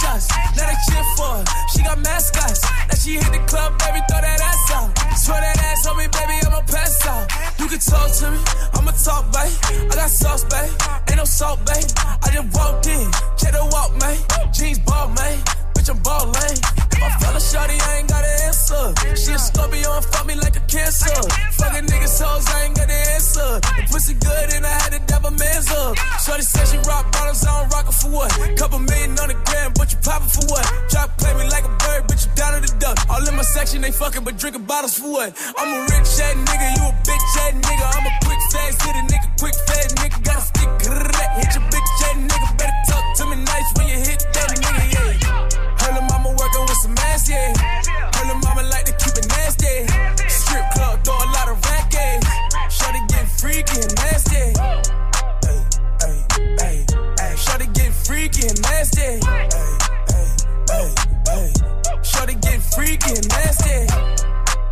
Shots. Now they cheer for her. She got mascots. Now she hit the club, baby, throw that ass out. Swear that ass on me, baby, I'ma pass out. You can talk to me, I'ma talk, babe. I got sauce, babe. Ain't no salt, babe. I just walked in, check the walk, man. Jeans ball, man. Bitch, I'm ball lane. If I fell a shawty, I ain't got an answer. She a Scorpio and fuck me like a cancer. Fuckin' niggas hoes, I ain't got an answer. The pussy good and I had to dab a man's up. Shorty said she rock bottles, I don't rock it for what? Couple million on the gram, but you poppin' for what? Try to play me like a bird, but you down to the duck. All in my section, they fucking, but drinking bottles for what? I'm a rich ass nigga, you a bitch ass nigga. I'm a quick fast hit a nigga, quick fast nigga. Gotta stick, hit your bitch ass nigga. Better talk to me nice when you hit that some ass, yeah. Her little mama like to keep it nasty. Strip club, throw a lot of racket. Shorty get freaky and nasty. Ay, ay, ay, ay. Shorty get freaky and nasty. Ay, ay, ay, ay. Shorty get freaky and nasty.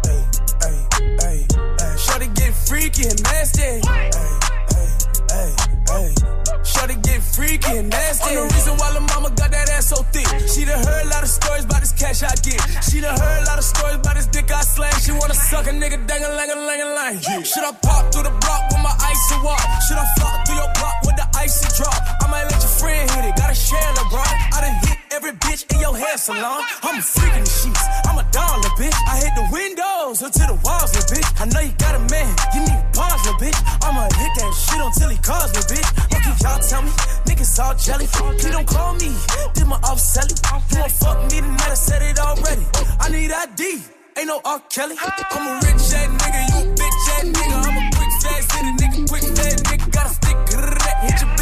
Ay, ay, ay, ay. Shorty get freaky and nasty. Ay, ay, ay, ay. Shorty get freaky and nasty. On the reason why the mama got that ass so thick. She done heard a lot of stories about this cash I get. She done heard a lot of stories about this dick I slang. She wanna suck a nigga dang a lang a lang a lang. Should I pop through the block with my ice icy walk? Should I flop through your block with the icy drop? I might let your friend hit it. Gotta share the LeBron. I done hit every bitch in your hair salon. I'm a freak in the sheets. I'm a dollar bitch. I hit the windows until the walls, little bitch. I know you got a man. You need pause, little bitch. I'ma hit that shit until he calls, little bitch. What can y'all tell me? Niggas all jelly. He don't call me. Did my off selling. You won't fuck me tonight. I said it already. I need ID. Ain't no R. Kelly. I'm a rich ass nigga. You a bitch ass nigga. I'm a quick fast hit a nigga. Quick fast nigga. Gotta stick. grrrr, Hit your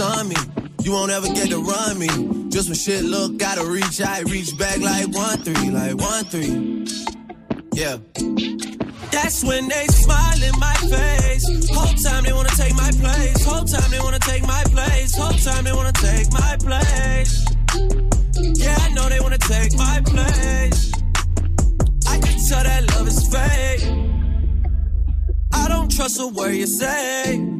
you me. You won't ever get to run me. Just when shit look, gotta reach I reach back like one three, like one three. Yeah. That's when they smile in my face. Whole time they wanna take my place. Whole time they wanna take my place. Whole time they wanna take my place. Yeah, I know they wanna take my place. I can tell that love is fake. I don't trust a word you say.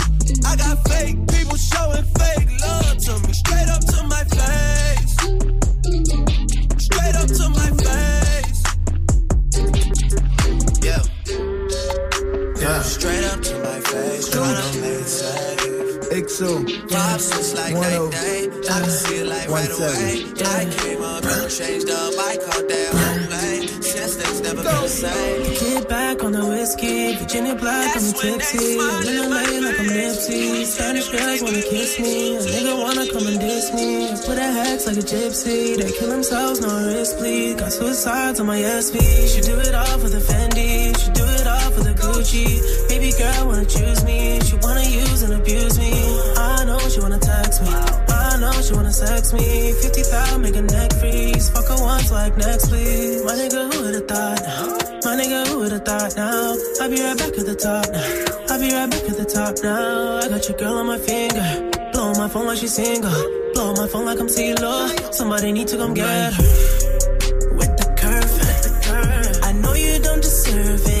I got fake people showing fake love to me. Straight up to my face. Straight up to my face. Yeah. Straight up to my face, tryna play it safe. XO. Vibes just like oh. day. I can see it like right away. I came up and changed up. I caught that whole play. Since that's never been the same. Get back on the whiskey, Virginia black, I'm tipsy. I'm in LA like I'm Nipsey. Spanish girls wanna kiss me, a nigga wanna come and diss me. I put a hex like a gypsy, they kill themselves, no risk, please. Got suicides on my SV. She do it all for the Fendi, she do it all for the Gucci. Baby girl wanna choose me, she wanna use and abuse me. I know she wanna text me. I know she wanna sex me. 50,000 make a neck freeze. Fuck her once like next please. My nigga, who would've thought? My nigga, who would've thought now? I'll be right back at the top now. I'll be right back at the top now. I got your girl on my finger. Blow my phone like she's single. Blow my phone like I'm CeeLo. Somebody need to come get her. With the curve, with the curve. I know you don't deserve it.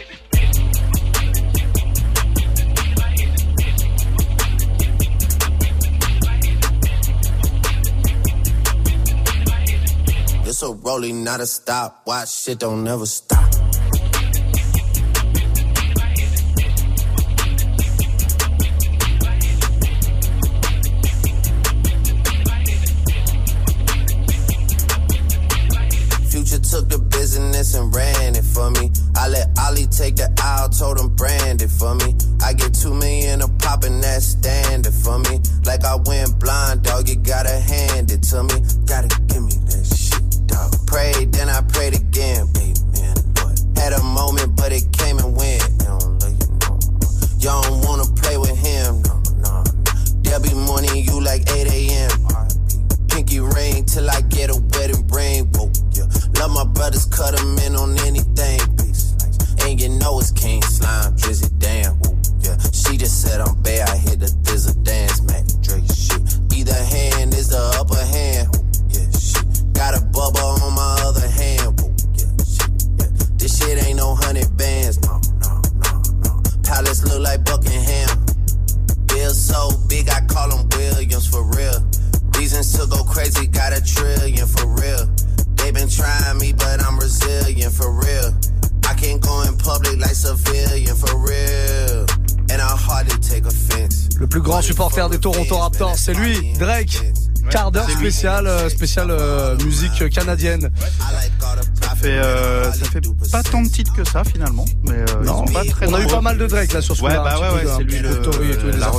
This a rolling, not a stop. Why shit don't never stop. Future took the business and ran it for me. I let Ali take the aisle, told him brand it for me. I get two million a pop and that's standard for me. Like I went blind, dog, you gotta hand it to me. Gotta give me that. Prayed, then I prayed again, Had a moment, but it came and went. You don't, wanna play with him. There'll be morning, you like 8 a.m. Pinky ring till I get a wedding ring. Yeah. Love my brothers, cut 'em in on anything. And you know it's King Slime, Drizzy, damn. Yeah. She just said I'm bad, I hit the thizzle dance, to go crazy, got a trillion for real. They been trying me, but I'm resilient for real. I can't go in public like civilian for real. And I hardly take offense. Le plus grand supporter des Toronto Raptors, c'est lui, Drake. Quart d'heure spécial, euh, spécial euh, musique canadienne. Ça fait, euh, ça fait pas tant de titres que ça finalement, mais euh, ils Non, sont pas très on a eu pas mal de Drake là sur ce Ouais, bah ouais, ouais, c'est lui le, et tout, le- la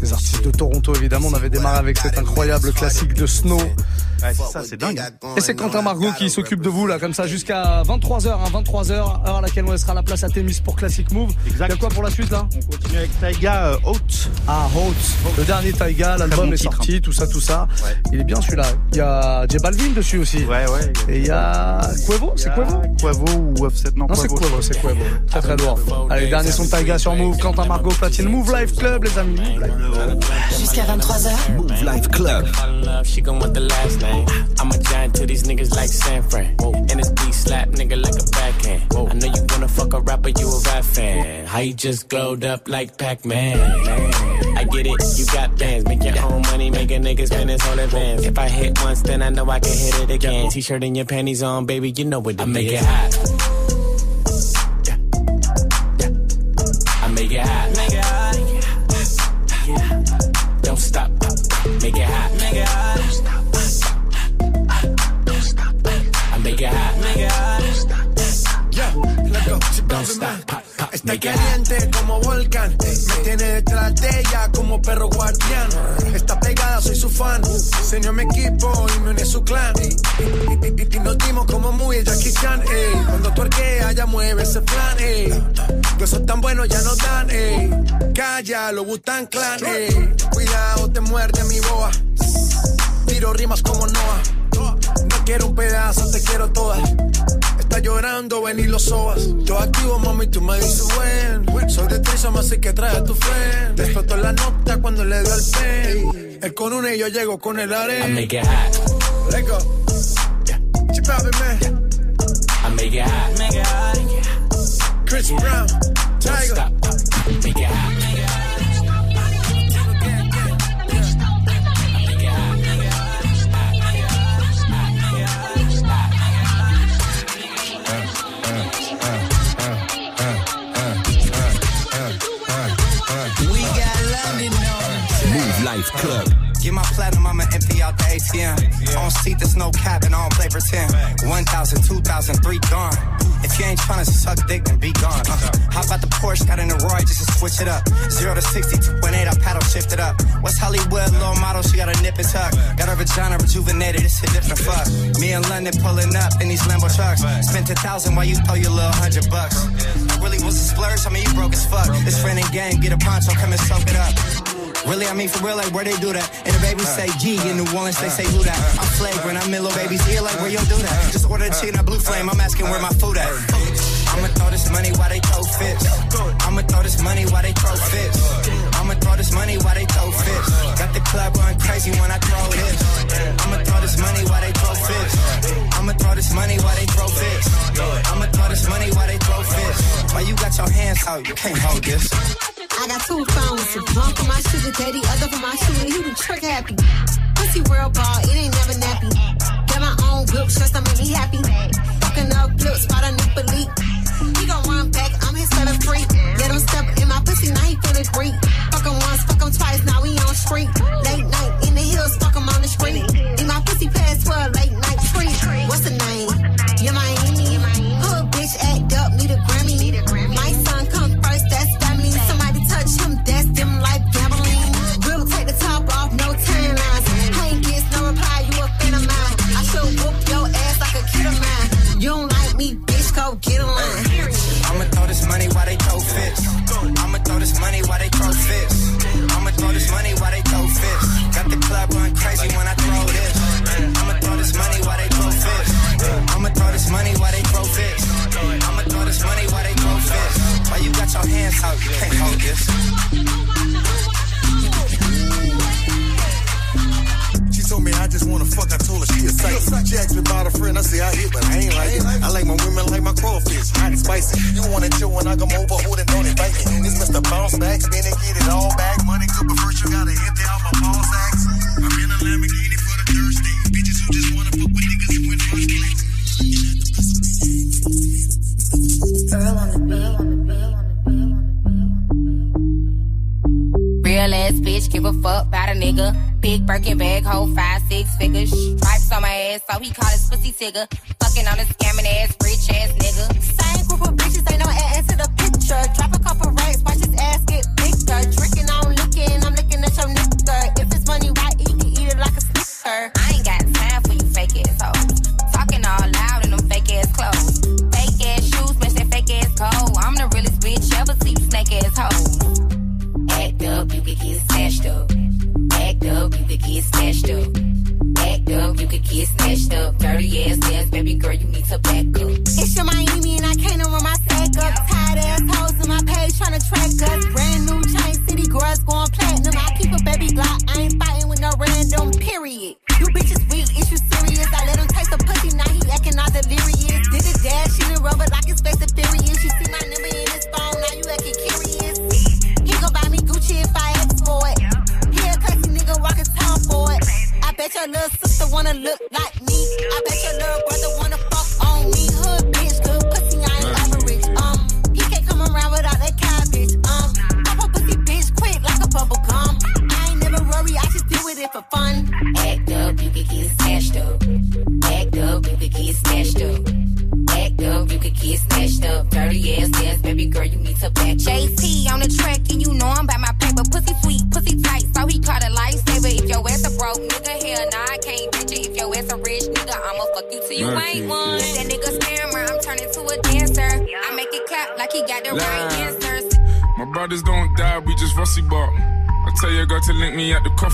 des artistes de Toronto évidemment. On avait démarré avec cet incroyable classique de Snow. Ouais, c'est ça, c'est dingue. Et c'est Quentin Margot qui s'occupe de vous là comme ça jusqu'à 23h, hein, 23h, heure à laquelle on laissera la place à Témis pour Classic Move. Il y a quoi pour la suite là? On continue avec Taiga euh, Haute. Ah Haute, le dernier Taiga, l'album est sorti, tout ça, tout ça. Il est bien celui-là. Il y a J Balvin dessus aussi. Ouais, ouais. Et il y a Cuevo Quavo C'est Quavo Quavo ou Offset? Non, Non, c'est Quavo, c'est Quavo. Très très lourd. Allez, dernier son de Taiga sur Move. Quentin Margot Platine. Move Life Club, les amis. Move Life. Jusqu'à 23h. Move Life Club. love, she gon' want the last name. I'm a giant to these niggas like San Fran. And this beat slap nigga like a backhand. I know you wanna fuck a rapper, you a rap fan. How you just glowed up like Pac-Man? I get it, you got bands. Make your own money, make a nigga spend his whole advance. If I hit once, then I know I can hit it again. T-shirt and your panties on, baby, you know what it I make it hot. Está caliente como volcán. Me tiene detrás de ella como perro guardián. Está pegada, soy su fan. Se unió a mi equipo y me uní a su clan. Y, nos dimos como muy Jackie Chan. ey. Cuando tuerquea, ya mueve ese plan. ey. Besos tan buenos ya no dan. ey. Calla, lo Butan Clan. ey. Cuidado, te muerde mi boa. Tiro rimas como Noah. Quiero un pedazo, te quiero toda. Está llorando, ven y lo sobas. Yo activo, mami, tú me dices buen. Soy de Trisoma, así que trae a tu friend. Explotó la nota cuando le dio el pen. Él con una y yo llego con el I arena. make it hot. Let go. Chip out, man. I make it hot. Make it hot. Chris Brown. Don't Tiger. stop. Make it hot. Mouv' Live Club. Get my platinum, I'ma empty out the ATM. On seat, there's no cap and I don't play pretend. 1,000, 2,000, three gone. If you ain't tryna suck dick, then be gone. Uh, how about the Porsche? Got in the Roy just to switch it up. 0 to 60, 2.8, I paddle shift it up. West Hollywood, little model, she got a nip and tuck. Got her vagina rejuvenated, it's a different fuck. Me in London pulling up in these Lambo trucks. Spent a thousand while you throw your little hundred bucks. I really was a splurge, I mean, you broke as fuck. This friend and gang, get a poncho, come and soak it up. Really, I mean for real, like where they do that. And the baby uh, say G in New uh, Orleans, they uh, say who that. I'm flagrant, I'm in little baby's ear, like where you do that. Just order the chicken at Blue Flame, I'm asking where my food at. I'ma throw this money while they throw fits. I'ma throw this money while they throw fits. I'ma throw this money while they throw fits. Got the club going crazy when I throw this. I'ma throw this money while they throw fits. I'ma throw this money while they throw fits. I'ma throw this money while they throw fits. Why you got your hands out? You can't hold this. I got two phones, one for my sugar daddy, other for my shooter. He the trick happy. Pussy real ball, it ain't never nappy. Got my own whip, just to make me happy. Fucking up flips, spot a nipple leak. Set of free. Let him step in my pussy, now he feeling free. Fuck him once, fuck him twice, now we on street. Late night in the hills, fuck him on the street. In my pussy past 12, late night treat. What's the name? Money while they throw fits. I'ma throw this money while they throw fits. Got the club going crazy when I throw this. I'ma throw this money while they throw fits. I'ma throw this money while they throw fits. I'ma throw this money while they throw fits. Why you got your hands out? You can't hold this. Told me I just wanna fuck. I told her she a sight. She asked me about a friend. I say I hit, but I ain't like it. I like my women like my crawfish, hot and spicy. You wanna chill when I come over? Then don't invite me? This Mr. Bounce Back, spin and get it all back. Money good, but first you gotta empty out my ball sacks. I'm in a Lamborghini for the thirsty bitches who just wanna fuck with niggas who went first class. Earl on the Real ass bitch, give a fuck about a nigga. Big Birkin bag, hold five, six figures. Stripes on my ass, so he call his pussy tigger. Fucking on a scamming ass, rich ass nigga. Same group of bitches, ain't no ass to the picture. Drop a couple racks, watch his ass get bigger. Drinking, I'm licking, I'm licking at your nigga. If it's money right, he can eat it like a snicker. Need to back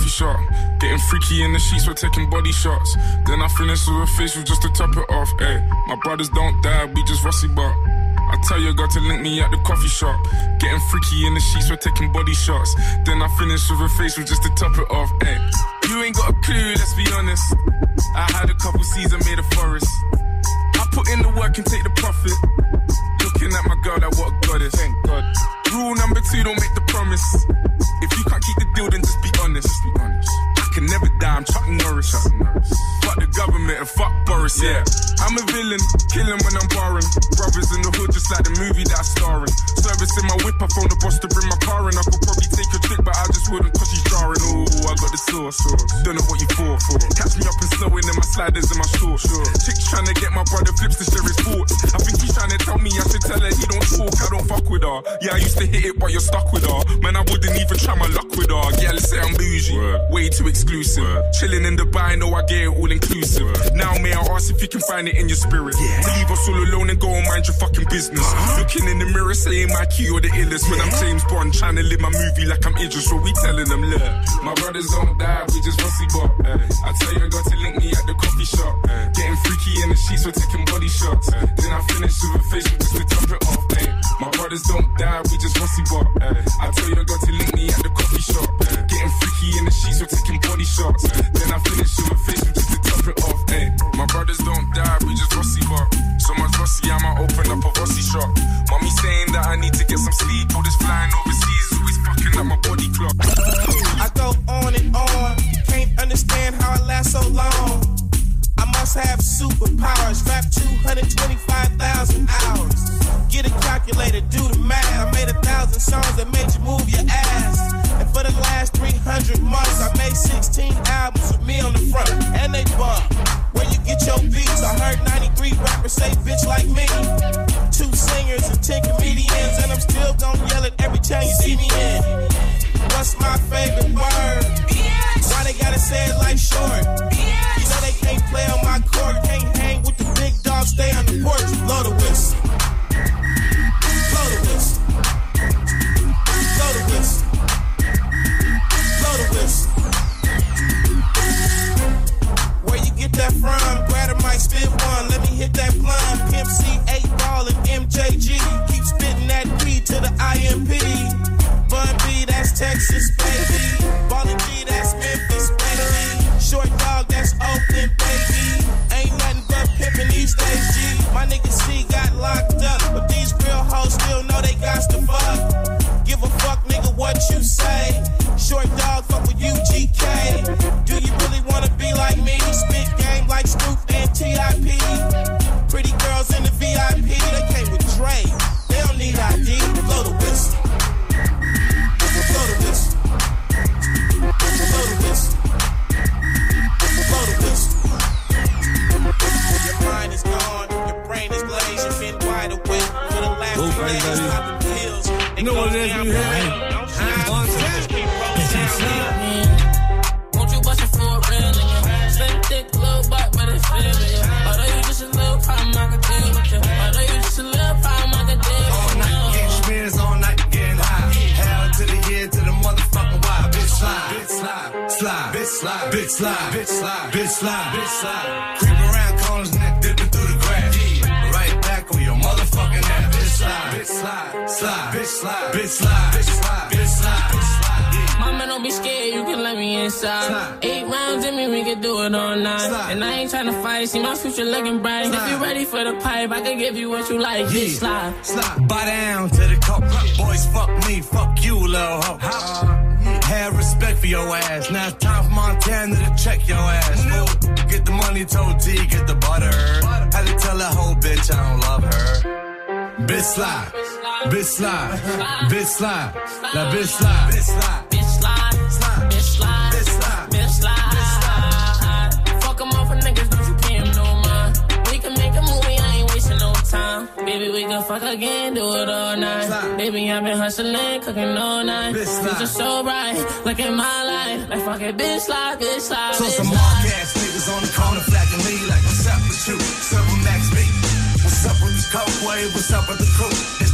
coffee shop. Getting freaky in the sheets, we're taking body shots. Then I finish with a facial just to top it off. Eh. My brothers don't die, we just rusty but. I tell your girl to link me at the coffee shop. Getting freaky in the sheets, we're taking body shots. Then I finish with a facial just to top it off. Eh. You ain't got a clue, let's be honest. I had a couple seasons made a forest. I put in the work and take the profit. Looking at my girl, like what a goddess. Thank God. Rule number two, don't make you're stuck with her. Man, I wouldn't even try my luck with her. Yeah, let's say I'm bougie. Word. Way too exclusive. Word. Chilling in Dubai, know I get it all inclusive. Word. Now, may I ask if you can find it in your spirit? Yeah. To leave us all alone and go and mind your fucking business. Huh? Looking in the mirror, saying my key or the illest. Yeah. When I'm James Bond, trying to live my movie like I'm Idris, so we telling them, look, my brothers don't die, we just rusty bop. Uh, I tell you, I got to link me at the coffee shop. Uh, getting freaky in the sheets, we're taking body shots. Uh, then I finish with a face bitch slide, that bitch slide, bitch slide. Bitch, slide. Bitch, slide. Bitch, slide. Fuck 'em off for niggas, don't you pay no mind. We can make a movie, I ain't wasting no time. Baby, we can fuck again, do it all night. Baby, I've been hustling, cooking all night. Future so bright, look at my life. Like fuck it, bitch, slide, bitch, slide. So bitch, some mark ass niggas on the corner flagging me like what's up with you? Silver Max me. What's up with this coke wave? What's up with the crew?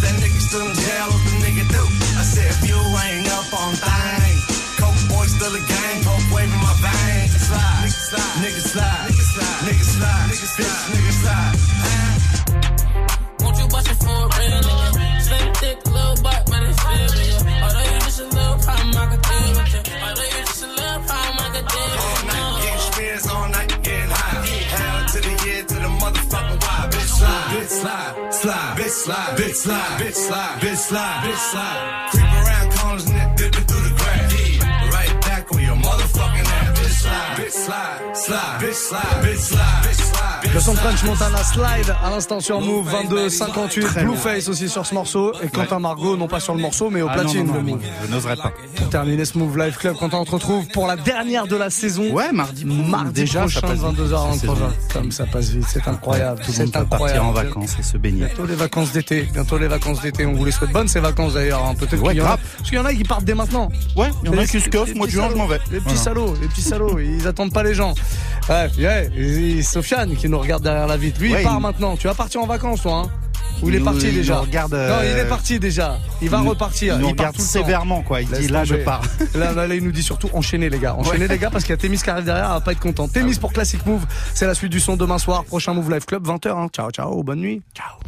Still in jail? What the nigga do? I said if you ain't up on things, coke boy still a gang, coke wave in my veins. Slide, nigga slide, nigga slide, nigga slide, nigga slide, nigga slide, nigga slide. Won't bitch slide, bitch slide, bitch slide, bitch slide. Creep around corners and dipping through the grass. Right back on your motherfucking ass. Bitch slide, bitch slide, slide, bitch slide, bitch slide. Le son French Montana Slide à l'instant sur Move 22 58 Très bien. Blueface aussi sur ce morceau et Quentin Margot non pas sur le morceau mais au Ah platine non, non, Move. Je n'oserais pas. Pour terminer ce Move Live Club quand on se retrouve pour la dernière de la saison. Ouais, mardi. Mardi Déjà, ça prochain, passe vite, 22h cette saison. Comme ça passe vite, c'est incroyable. Tout le monde peut partir en vacances et se baigner. Bientôt les vacances d'été, bientôt les vacances d'été. On vous les souhaite bonnes ces vacances d'ailleurs. hein. Peut-être Ouais, qu'il y en a, parce qu'il y en a qui partent dès maintenant. Ouais, il y en a Les- qui se les Moi, juin, je m'en vais. Les petits salauds, les petits salauds, ils attendent pas les gens. Bref, yeah. Et- et Sofiane qui nous regarde derrière la vitre, lui Ouais, il part il- maintenant. Tu vas partir en vacances toi, hein Ou il est parti il déjà regarde, Non, il euh, est parti déjà. Il va repartir. il part regarde tout le temps. sévèrement, quoi. Il Laisse dit, là, je pars. Là, là, là, il nous dit surtout enchaînez les gars. Enchaînez Ouais. les gars parce qu'il y a Témis qui arrive derrière, elle va pas être content. Témis pour Classic Move, c'est la suite du son demain soir. Prochain Move Live Club, 20h. Ciao, ciao, bonne nuit. Ciao.